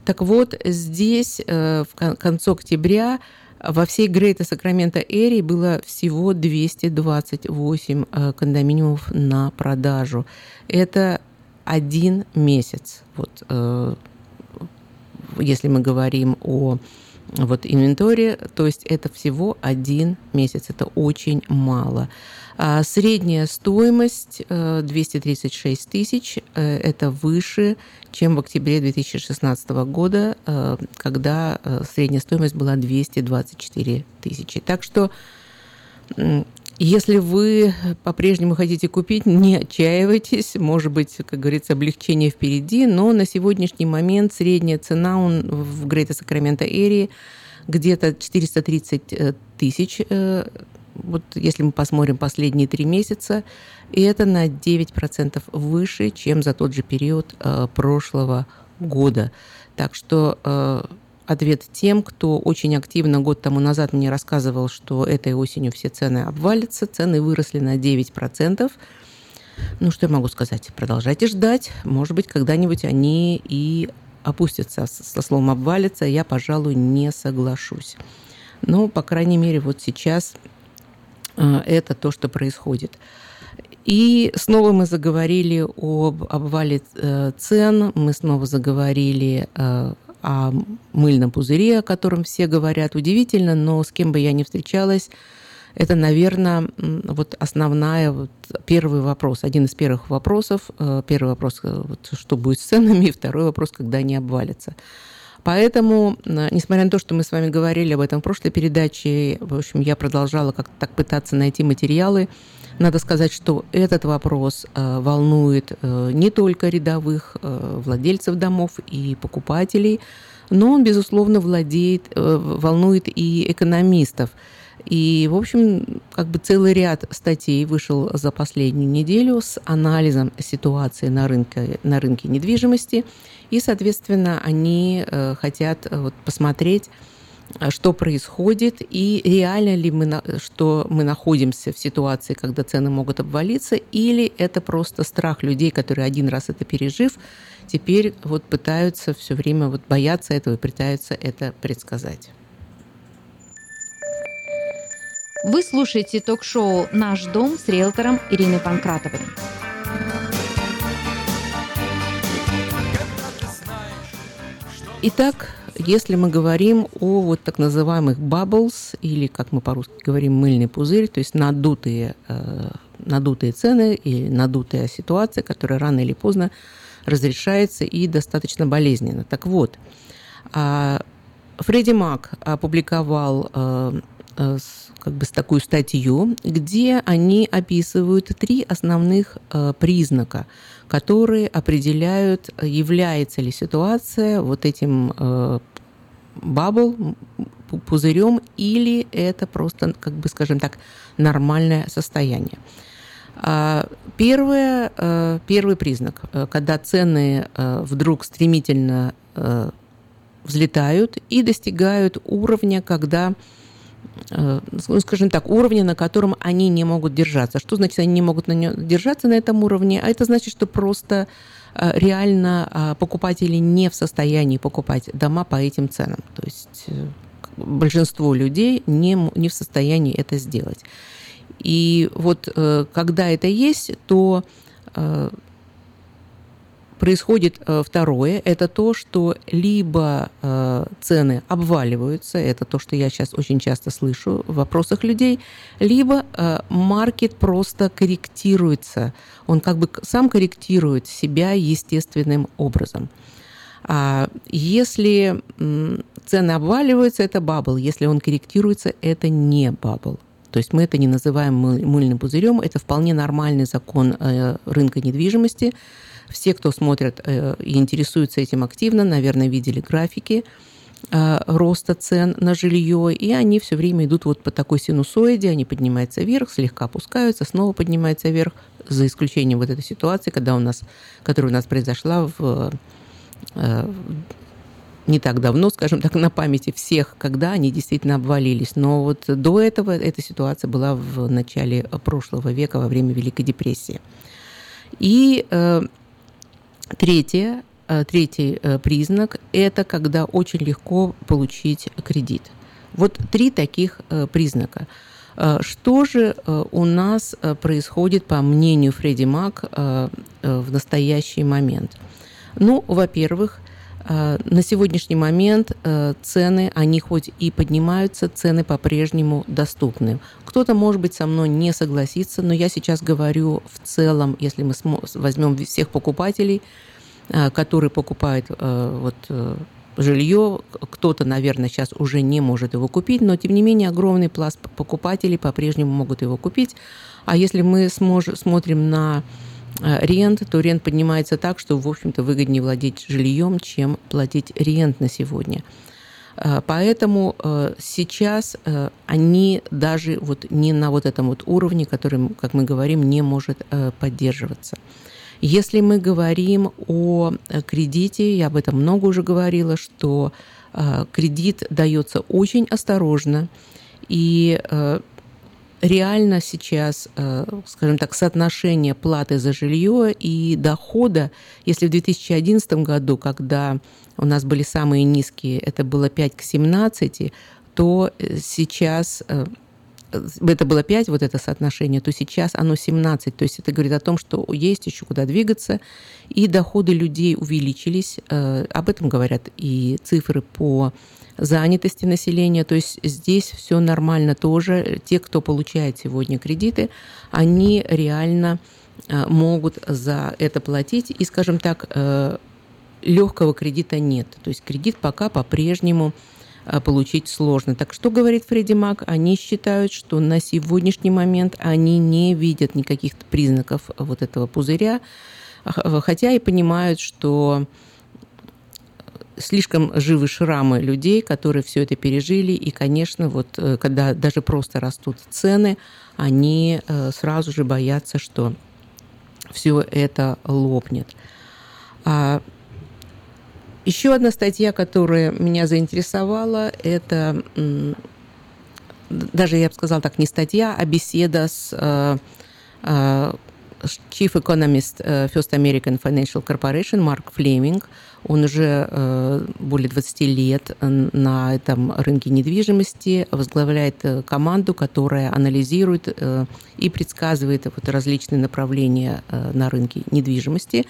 Так вот, здесь э, в конце октября во всей Грейта Сакрамента Эри было всего 228 э, кондоминиумов на продажу. Это один месяц. Вот, э, если мы говорим о вот инвентаре, то есть это всего один месяц, это очень мало. А средняя стоимость 236 э, тысяч, э, это выше, чем в октябре 2016 года, э, когда средняя стоимость была 224 тысячи. Так что если вы по-прежнему хотите купить, не отчаивайтесь. Может быть, как говорится, облегчение впереди. Но на сегодняшний момент средняя цена он в Грейта Сакрамента Эри где-то 430 э, тысяч. Э, вот если мы посмотрим последние три месяца, и это на 9% выше, чем за тот же период э, прошлого года. Так что ответ тем, кто очень активно год тому назад мне рассказывал, что этой осенью все цены обвалятся. Цены выросли на 9%. Ну, что я могу сказать? Продолжайте ждать. Может быть, когда-нибудь они и опустятся. Со словом «обвалится» я, пожалуй, не соглашусь. Но, по крайней мере, вот сейчас э, это то, что происходит. И снова мы заговорили об обвале э, цен, мы снова заговорили э, о мыльном пузыре, о котором все говорят. Удивительно, но с кем бы я ни встречалась, это, наверное, вот основная, вот первый вопрос, один из первых вопросов. Э, первый вопрос, вот, что будет с ценами, и второй вопрос, когда они обвалятся. Поэтому, э, несмотря на то, что мы с вами говорили об этом в прошлой передаче, в общем, я продолжала как-то так пытаться найти материалы, надо сказать, что этот вопрос э, волнует э, не только рядовых владельцев домов и покупателей, но он, безусловно, владеет, волнует и экономистов. И, в общем, как бы целый ряд статей вышел за последнюю неделю с анализом ситуации на рынке, на рынке недвижимости. И, соответственно, они хотят вот, посмотреть, что происходит и реально ли мы, что мы находимся в ситуации, когда цены могут обвалиться, или это просто страх людей, которые один раз это пережив, теперь вот пытаются все время вот бояться этого и пытаются это предсказать. Вы слушаете ток-шоу «Наш дом» с риэлтором Ириной Панкратовой. Итак, если мы говорим о вот так называемых bubbles, или, как мы по-русски говорим, мыльный пузырь, то есть надутые, э, надутые цены или надутая ситуация, которая рано или поздно разрешается и достаточно болезненно. Так вот, э, Фредди Мак опубликовал э, э, как бы с такую статью, где они описывают три основных э, признака, которые определяют, является ли ситуация вот этим э, бабл, пузырем, или это просто, как бы, скажем так, нормальное состояние. А, первое, э, первый признак, э, когда цены вдруг стремительно взлетают и достигают уровня, когда ну, скажем так, уровня, на котором они не могут держаться. Что значит, они не могут на нем держаться на этом уровне? А это значит, что просто э, реально э, покупатели не в состоянии покупать дома по этим ценам. То есть большинство людей не, не в состоянии это сделать. И вот когда это есть, то происходит э, второе, это то, что либо э, цены обваливаются, это то, что я сейчас очень часто слышу в вопросах людей, либо э, маркет просто корректируется, он как бы сам корректирует себя естественным образом. А если цены обваливаются, это bubble. Если он корректируется, это не bubble. То есть мы это не называем мыльным пузырем, это вполне нормальный закон рынка недвижимости, все, кто смотрят э, и интересуются этим активно, наверное, видели графики э, роста цен на жилье, и они все время идут вот по такой синусоиде, они поднимаются вверх, слегка опускаются, снова поднимаются вверх, за исключением вот этой ситуации, когда у нас, которая у нас произошла в э, не так давно, скажем так, на памяти всех, когда они действительно обвалились. Но вот до этого эта ситуация была в начале прошлого века, во время Великой депрессии. И Третье, э, третий э, признак – это когда очень легко получить кредит. Вот три таких э, признака. Что же у нас происходит, по мнению Фредди Мак, в настоящий момент? Ну, во-первых, на сегодняшний момент цены, они хоть и поднимаются, цены по-прежнему доступны. Кто-то, может быть, со мной не согласится, но я сейчас говорю в целом, если мы возьмем всех покупателей – Э, которые покупают э, вот, э, жилье. Кто-то, наверное, сейчас уже не может его купить, но, тем не менее, огромный пласт покупателей по-прежнему могут его купить. А если мы смотрим на рент, то рент поднимается так, что, в общем-то, выгоднее владеть жильем, чем платить рент на сегодня. Поэтому сейчас они даже вот не на вот этом вот уровне, который, как мы говорим, не может поддерживаться. Если мы говорим о э, кредите, я об этом много уже говорила, что э, кредит дается очень осторожно, и э, реально сейчас, скажем так, соотношение платы за жилье и дохода, если в 2011 году, когда у нас были самые низкие, это было 5 к 17, то сейчас это было 5, вот это соотношение, то сейчас оно 17. То есть это говорит о том, что есть еще куда двигаться, и доходы людей увеличились. Э, об этом говорят и цифры по занятости населения. То есть здесь все нормально тоже. Те, кто получает сегодня кредиты, они реально э, могут за это платить. И, скажем так, э, легкого кредита нет. То есть кредит пока по-прежнему а, получить сложно. Так что говорит Фредди Мак? Они считают, что на сегодняшний момент они не видят никаких признаков вот этого пузыря, хотя и понимают, что слишком живы шрамы людей, которые все это пережили, и, конечно, вот э, когда даже просто растут цены, они э, сразу же боятся, что все это лопнет. А еще одна статья, которая меня заинтересовала, это даже, я бы сказала так, не статья, а беседа с э, э, Chief Economist э, First American Financial Corporation Марк Флеминг. Он уже более 20 лет на этом рынке недвижимости, возглавляет команду, которая анализирует и предсказывает вот различные направления на рынке недвижимости.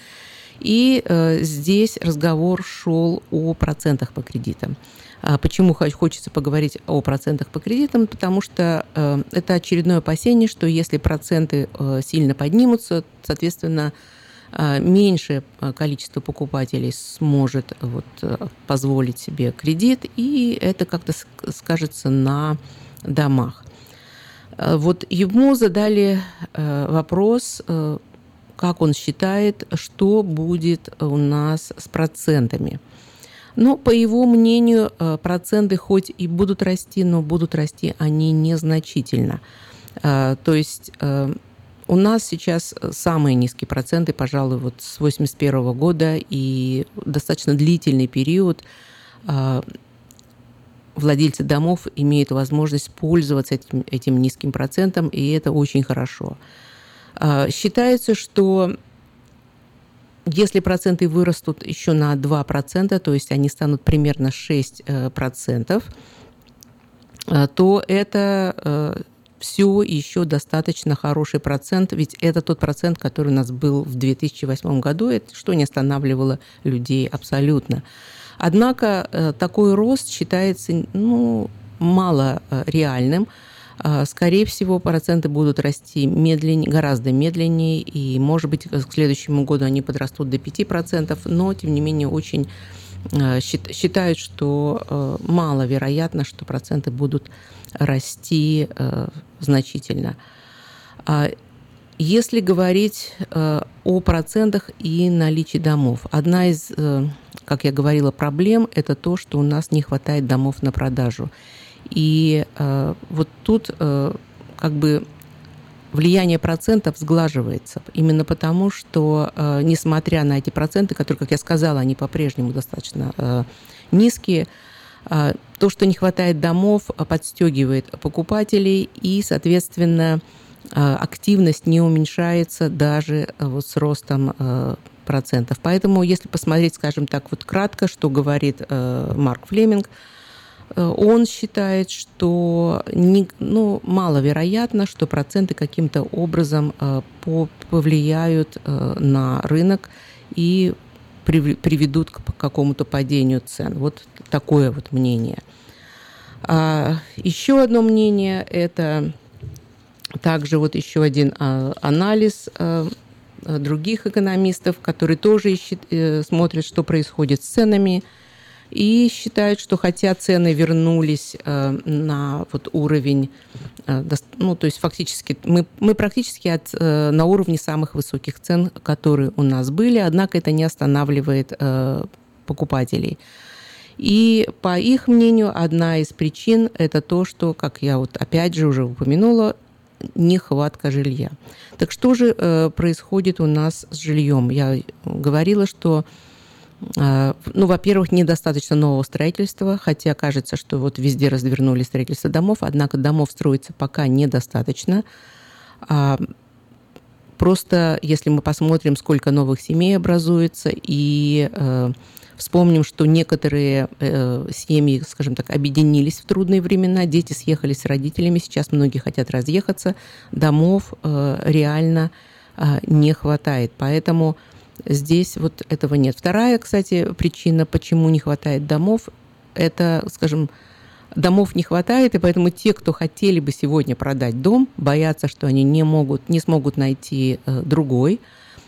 И э, здесь разговор шел о процентах по кредитам. А почему хочется поговорить о процентах по кредитам? Потому что э, это очередное опасение, что если проценты э, сильно поднимутся, соответственно, э, меньшее э, количество покупателей сможет вот, э, позволить себе кредит, и это как-то скажется на домах. Вот ему задали вопрос, как он считает, что будет у нас с процентами. Но, по его мнению, э, проценты хоть и будут расти, но будут расти они незначительно. Э, то есть э, у нас сейчас самые низкие проценты, пожалуй, вот с 1981 года и достаточно длительный период а, владельцы домов имеют возможность пользоваться этим, этим низким процентом, и это очень хорошо. А, считается, что если проценты вырастут еще на 2%, то есть они станут примерно 6%, э, то это э, все еще достаточно хороший процент, ведь это тот процент, который у нас был в 2008 году, это что не останавливало людей абсолютно. Однако э, такой рост считается ну, мало реальным, а, скорее всего, проценты будут расти медленнее, гораздо медленнее, и, может быть, к следующему году они подрастут до 5%, но, тем не менее, очень считают, что а, маловероятно, что проценты будут расти значительно. Если говорить о процентах и наличии домов, одна из, как я говорила, проблем – это то, что у нас не хватает домов на продажу. И э, вот тут э, как бы влияние процентов сглаживается. Именно потому, что, э, несмотря на эти проценты, которые, как я сказала, они по-прежнему достаточно э, низкие, э, то, что не хватает домов, подстегивает покупателей, и, соответственно, активность не уменьшается даже вот с ростом процентов. Поэтому, если посмотреть, скажем так, вот кратко, что говорит Марк Флеминг – он считает, что не, ну, маловероятно, что проценты каким-то образом э, повлияют э, на рынок и приведут к какому-то падению цен. Вот такое вот мнение. А еще одно мнение – это также вот еще один а, анализ других экономистов, которые тоже ищут, смотрят, что происходит с ценами – и считают, что хотя цены вернулись э, на вот уровень, э, ну, то есть фактически мы, мы практически от, э, на уровне самых высоких цен, которые у нас были, однако это не останавливает покупателей. И по их мнению, одна из причин это то, что, как я вот опять же уже упомянула, нехватка жилья. Так что же э, происходит у нас с жильем? Я говорила, что ну, во-первых, недостаточно нового строительства, хотя кажется, что вот везде развернули строительство домов, однако домов строится пока недостаточно. А, просто если мы посмотрим, сколько новых семей образуется, и э, вспомним, что некоторые э, семьи, скажем так, объединились в трудные времена, дети съехали с родителями, сейчас многие хотят разъехаться, домов э, реально не хватает. Поэтому Здесь вот этого нет. Вторая, кстати, причина, почему не хватает домов, это, скажем, домов не хватает, и поэтому те, кто хотели бы сегодня продать дом, боятся, что они не могут, не смогут найти э, другой.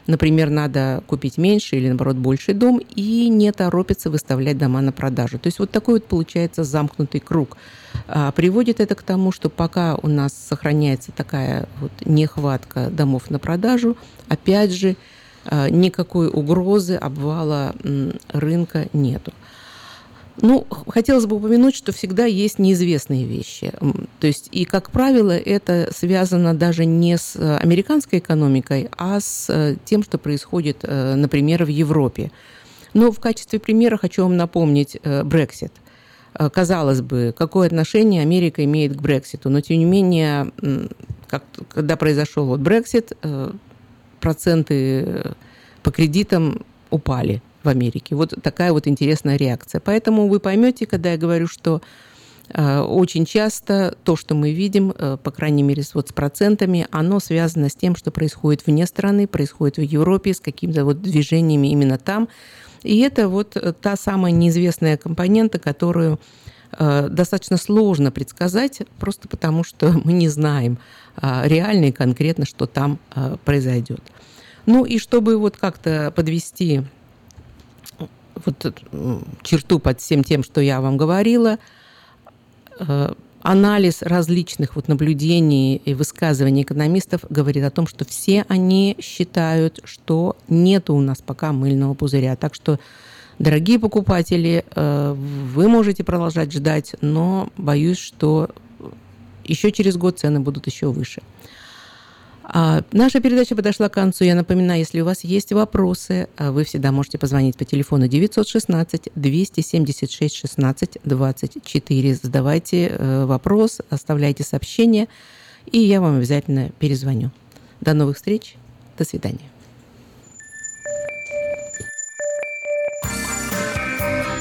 Например, надо купить меньше или, наоборот, больший дом и не торопиться выставлять дома на продажу. То есть вот такой вот получается замкнутый круг. А приводит это к тому, что пока у нас сохраняется такая вот нехватка домов на продажу, опять же, никакой угрозы обвала рынка нету. Ну, хотелось бы упомянуть, что всегда есть неизвестные вещи. То есть, и, как правило, это связано даже не с э, американской экономикой, а с э, тем, что происходит, например, в Европе. Но в качестве примера хочу вам напомнить Brexit. Казалось бы, какое отношение Америка имеет к Брекситу, но тем не менее, как, когда произошел вот Brexit, проценты э, по кредитам упали в Америке. Вот такая вот интересная реакция. Поэтому вы поймете, когда я говорю, что э, очень часто то, что мы видим, э, по крайней мере, вот с процентами, оно связано с тем, что происходит вне страны, происходит в Европе, с какими-то вот движениями именно там. И это вот та самая неизвестная компонента, которую достаточно сложно предсказать, просто потому что мы не знаем реально и конкретно, что там произойдет. Ну и чтобы вот как-то подвести вот черту под всем тем, что я вам говорила, э, анализ различных вот наблюдений и высказываний экономистов говорит о том, что все они считают, что нет у нас пока мыльного пузыря. Так что, дорогие покупатели, э, вы можете продолжать ждать, но боюсь, что еще через год цены будут еще выше. А, наша передача подошла к концу. Я напоминаю, если у вас есть вопросы, а, вы всегда можете позвонить по телефону 916 276 16 24. Задавайте э, вопрос, оставляйте сообщение, и я вам обязательно перезвоню. До новых встреч. До свидания.